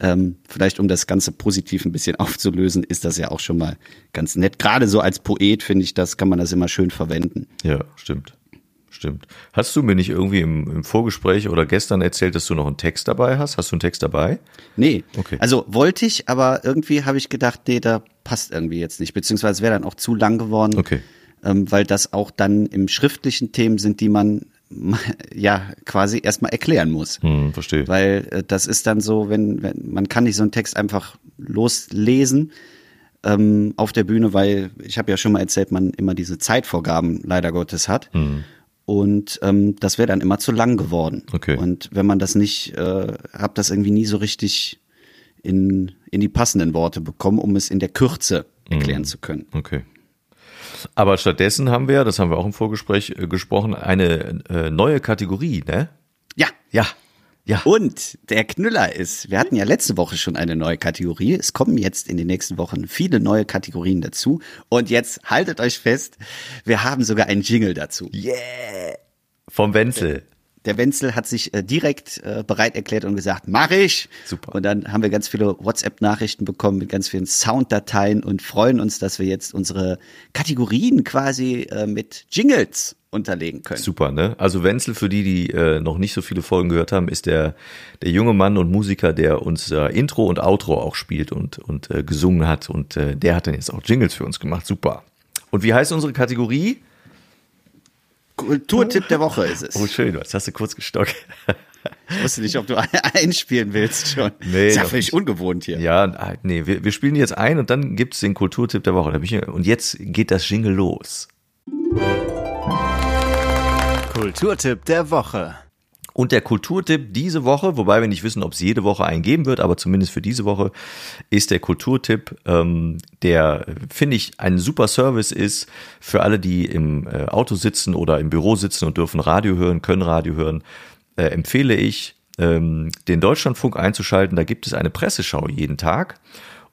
Ähm, vielleicht um das Ganze positiv ein bisschen aufzulösen, ist das ja auch schon mal ganz nett. Gerade so als Poet finde ich, das kann man das immer schön verwenden. Ja, stimmt stimmt. Hast du mir nicht irgendwie im, im, Vorgespräch oder gestern erzählt, dass du noch einen Text dabei hast? Hast du einen Text dabei? Nee. Okay. Also wollte ich, aber irgendwie habe ich gedacht, nee, da passt irgendwie jetzt nicht. Beziehungsweise wäre dann auch zu lang geworden. Okay. Ähm, weil das auch dann im schriftlichen Themen sind, die man ja quasi erstmal erklären muss. Hm, verstehe. Weil äh, das ist dann so, wenn, wenn man kann nicht so einen Text einfach loslesen ähm, auf der Bühne, weil ich habe ja schon mal erzählt, man immer diese Zeitvorgaben leider Gottes hat. Hm. Und ähm, das wäre dann immer zu lang geworden. Okay. Und wenn man das nicht, äh, hab das irgendwie nie so richtig in, in die passenden Worte bekommen, um es in der Kürze erklären mhm. zu können. Okay. Aber stattdessen haben wir, das haben wir auch im Vorgespräch äh, gesprochen, eine äh, neue Kategorie, ne? Ja. Ja. Ja. Und der Knüller ist, wir hatten ja letzte Woche schon eine neue Kategorie. Es kommen jetzt in den nächsten Wochen viele neue Kategorien dazu. Und jetzt haltet euch fest, wir haben sogar einen Jingle dazu. Yeah! Vom Wenzel. Der Wenzel hat sich äh, direkt äh, bereit erklärt und gesagt, mach ich. Super. Und dann haben wir ganz viele WhatsApp-Nachrichten bekommen mit ganz vielen Sounddateien und freuen uns, dass wir jetzt unsere Kategorien quasi äh, mit Jingles unterlegen können. Super, ne? Also Wenzel, für die, die äh, noch nicht so viele Folgen gehört haben, ist der, der junge Mann und Musiker, der uns äh, Intro und Outro auch spielt und, und äh, gesungen hat. Und äh, der hat dann jetzt auch Jingles für uns gemacht. Super. Und wie heißt unsere Kategorie? Kulturtipp der Woche ist es. Oh, schön, was hast du kurz gestockt? Ich wusste nicht, ob du einspielen willst schon. Nee, ist ja völlig nicht. ungewohnt hier. Ja, ah, nee, wir, wir spielen jetzt ein und dann gibt's den Kulturtipp der Woche. Und jetzt geht das Jingle los. Kulturtipp der Woche. Und der Kulturtipp diese Woche, wobei wir nicht wissen, ob es jede Woche einen geben wird, aber zumindest für diese Woche ist der Kulturtipp, ähm, der, finde ich, ein super Service ist für alle, die im äh, Auto sitzen oder im Büro sitzen und dürfen Radio hören, können Radio hören, äh, empfehle ich, ähm, den Deutschlandfunk einzuschalten. Da gibt es eine Presseschau jeden Tag.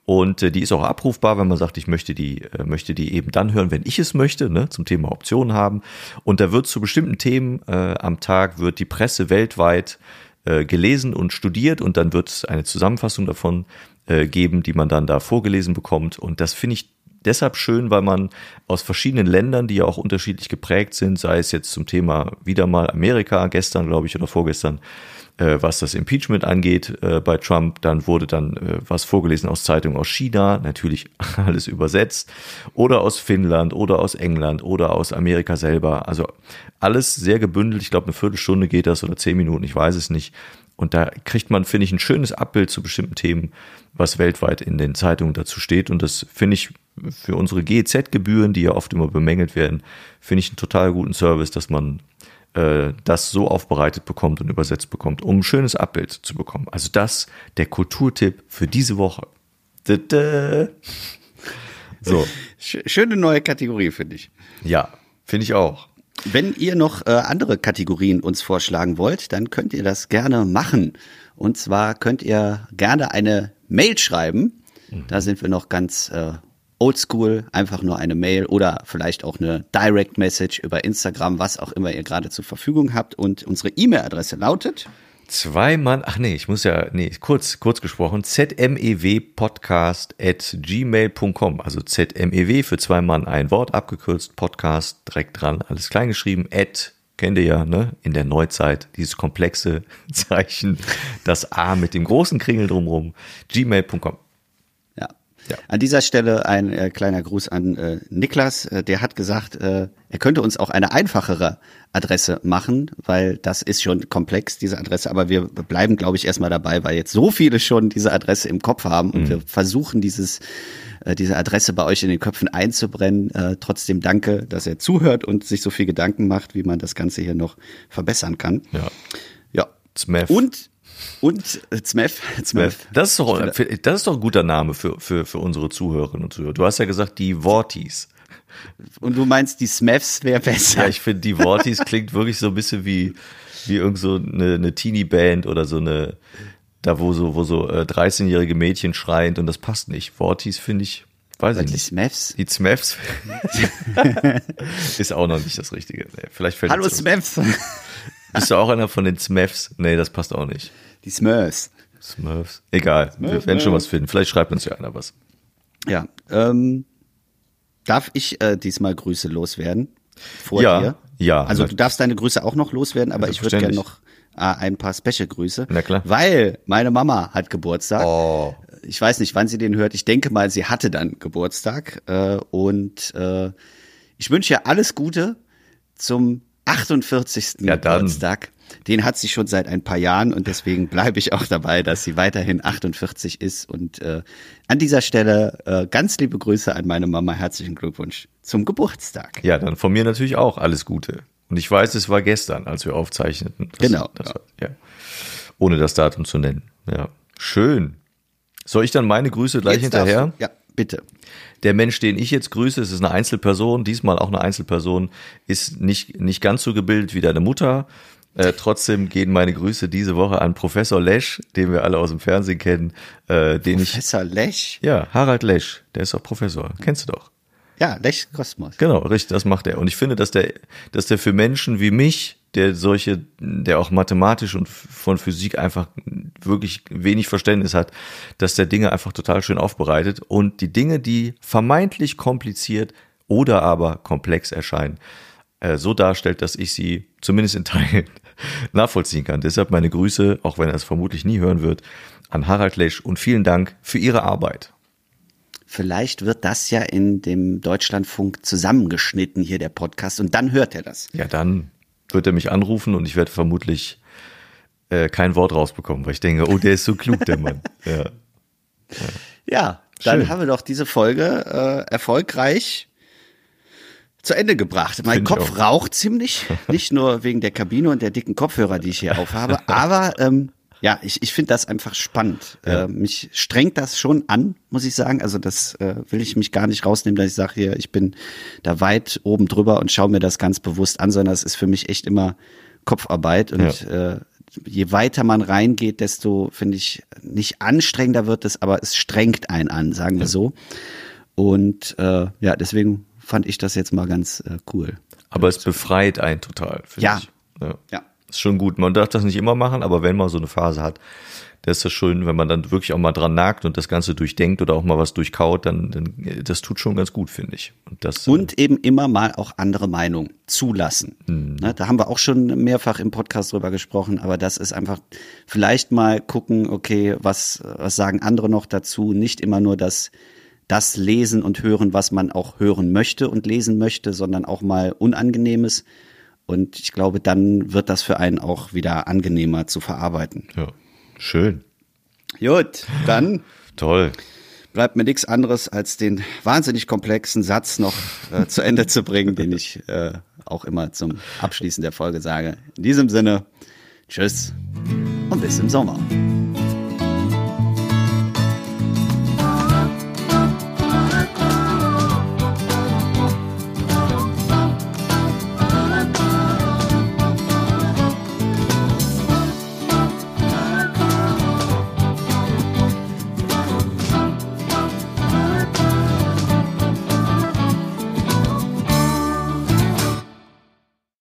Und äh, die ist auch abrufbar, wenn man sagt, ich möchte die, äh, möchte die eben dann hören, wenn ich es möchte, ne, zum Thema Optionen haben. Und da wird zu bestimmten Themen äh, am Tag wird die Presse weltweit äh, gelesen und studiert und dann wird es eine Zusammenfassung davon äh, geben, die man dann da vorgelesen bekommt. Und das finde ich deshalb schön, weil man aus verschiedenen Ländern, die ja auch unterschiedlich geprägt sind, sei es jetzt zum Thema wieder mal Amerika, gestern glaube ich oder vorgestern, was das Impeachment angeht äh, bei Trump. Dann wurde dann äh, was vorgelesen aus Zeitungen aus China, natürlich alles übersetzt, oder aus Finnland oder aus England oder aus Amerika selber. Also alles sehr gebündelt. Ich glaube, eine Viertelstunde geht das oder zehn Minuten, ich weiß es nicht. Und da kriegt man, finde ich, ein schönes Abbild zu bestimmten Themen, was weltweit in den Zeitungen dazu steht. Und das finde ich für unsere GEZ-Gebühren, die ja oft immer bemängelt werden, finde ich einen total guten Service, dass man äh, das so aufbereitet bekommt und übersetzt bekommt, um ein schönes Abbild zu bekommen. Also das der Kulturtipp für diese Woche. Dada. So, Sch- Schöne neue Kategorie, finde ich. ja, finde ich auch. Wenn ihr noch äh, andere Kategorien uns vorschlagen wollt, dann könnt ihr das gerne machen. Und zwar könnt ihr gerne eine Mail schreiben. Da sind wir noch ganz äh, oldschool, einfach nur eine Mail oder vielleicht auch eine Direct Message über Instagram, was auch immer ihr gerade zur Verfügung habt. Und unsere E-Mail-Adresse lautet Zwei Mann, ach nee, ich muss ja, nee, kurz, kurz gesprochen, zmewpodcast at gmail.com, also zmew für zwei Mann ein Wort, abgekürzt, Podcast, direkt dran, alles klein geschrieben, at, kennt ihr ja, ne, in der Neuzeit, dieses komplexe Zeichen, das A mit dem großen Kringel drumrum, gmail.com. Ja. An dieser Stelle ein äh, kleiner Gruß an äh, Niklas. Äh, der hat gesagt, äh, er könnte uns auch eine einfachere Adresse machen, weil das ist schon komplex, diese Adresse. Aber wir bleiben, glaube ich, erstmal dabei, weil jetzt so viele schon diese Adresse im Kopf haben und wir versuchen, dieses, äh, diese Adresse bei euch in den Köpfen einzubrennen. Äh, trotzdem danke, dass er zuhört und sich so viel Gedanken macht, wie man das Ganze hier noch verbessern kann. Ja. Ja. Und, und äh, Zmef, Zmef. Das ist doch, das ist doch ein guter Name für, für, für unsere Zuhörerinnen und Zuhörer. Du hast ja gesagt, die Worties. Und du meinst, die Smefs wäre besser. Ja, ich finde, die Worties klingt wirklich so ein bisschen wie, wie irgend so eine, eine Teenie-Band oder so eine, da wo so, wo so äh, 13-jährige Mädchen schreiend und das passt nicht. Worties finde ich, weiß Aber ich die nicht. Smefs. Die Smefs ist auch noch nicht das Richtige. Vielleicht fällt Hallo Smefs. Bist du auch einer von den Smefs? Nee, das passt auch nicht. Die Smurfs. Smurfs. Egal, wir werden schon was finden. Vielleicht schreibt uns ja einer was. Ja. Ähm, darf ich äh, diesmal Grüße loswerden? Vor Ja, dir? ja. Also du darfst deine Grüße auch noch loswerden, aber ich würde gerne noch äh, ein paar Special-Grüße. Na klar. Weil meine Mama hat Geburtstag. Oh. Ich weiß nicht, wann sie den hört. Ich denke mal, sie hatte dann Geburtstag. Äh, und äh, ich wünsche ihr alles Gute zum 48. Ja. Geburtstag. Den hat sie schon seit ein paar Jahren und deswegen bleibe ich auch dabei, dass sie weiterhin 48 ist. Und äh, an dieser Stelle äh, ganz liebe Grüße an meine Mama. Herzlichen Glückwunsch zum Geburtstag. Ja, dann von mir natürlich auch alles Gute. Und ich weiß, es war gestern, als wir aufzeichneten. Das, Genau, Das, ja. Ohne das Datum zu nennen. Ja. Schön. Soll ich dann meine Grüße gleich Jetzt hinterher? du- Ja, bitte. Der Mensch, den ich jetzt grüße, es ist eine Einzelperson, diesmal auch eine Einzelperson, ist nicht, nicht ganz so gebildet wie deine Mutter. Äh, trotzdem gehen meine Grüße diese Woche an Professor Lesch, den wir alle aus dem Fernsehen kennen, äh, den ich, Professor Lech. ja, Harald Lesch, der ist auch Professor, kennst du doch. Ja, Lech Kosmos. Genau, richtig, das macht er. Und ich finde, dass der, dass der für Menschen wie mich, der solche, der auch mathematisch und von Physik einfach wirklich wenig Verständnis hat, dass der Dinge einfach total schön aufbereitet und die Dinge, die vermeintlich kompliziert oder aber komplex erscheinen, äh, so darstellt, dass ich sie zumindest in Teilen nachvollziehen kann. Deshalb meine Grüße, auch wenn er es vermutlich nie hören wird, an Harald Lesch und vielen Dank für Ihre Arbeit. vielleicht wird das ja in dem Deutschlandfunk zusammengeschnitten hier der Podcast und dann hört er das. Ja, dann wird er mich anrufen und ich werde vermutlich äh, kein Wort rausbekommen, weil ich denke, oh, der ist so klug, der Mann. Ja. Ja, dann Schön. haben wir doch diese Folge äh, erfolgreich zu Ende gebracht. Mein Find Kopf auch. raucht ziemlich, nicht nur wegen der Kabine und der dicken Kopfhörer, die ich hier aufhabe, aber ähm, ja, ich, ich finde das einfach spannend. Ja. Äh, mich strengt das schon an, muss ich sagen. Also das äh, will ich mich gar nicht rausnehmen, dass ich sage hier, ich bin da weit oben drüber und schaue mir das ganz bewusst an, sondern es ist für mich echt immer Kopfarbeit und äh, je weiter man reingeht, desto finde ich nicht anstrengender wird es, aber es strengt einen an, sagen wir so. Und äh, ja, deswegen fand ich das jetzt mal ganz äh, cool. Aber es befreit einen total, finde Ja. ich. Ja. Ja. Ist schon gut. Man darf das nicht immer machen, aber wenn man so eine Phase hat, da ist das schön, wenn man dann wirklich auch mal dran nagt und das Ganze durchdenkt oder auch mal was durchkaut, dann, dann äh, das tut schon ganz gut, finde ich. Und das äh, Und eben immer mal auch andere Meinungen zulassen. Ne, da haben wir auch schon mehrfach im Podcast drüber gesprochen, aber das ist einfach vielleicht mal gucken, okay, was, was sagen andere noch dazu? Nicht immer nur das, das lesen und hören, was man auch hören möchte und lesen möchte, sondern auch mal Unangenehmes. Und ich glaube, dann wird das für einen auch wieder angenehmer zu verarbeiten. ja, schön. Gut, dann Toll. bleibt mir nichts anderes, als den wahnsinnig komplexen Satz noch äh, zu Ende zu bringen, den ich äh, auch immer zum Abschließen der Folge sage. In diesem Sinne, tschüss und bis im Sommer.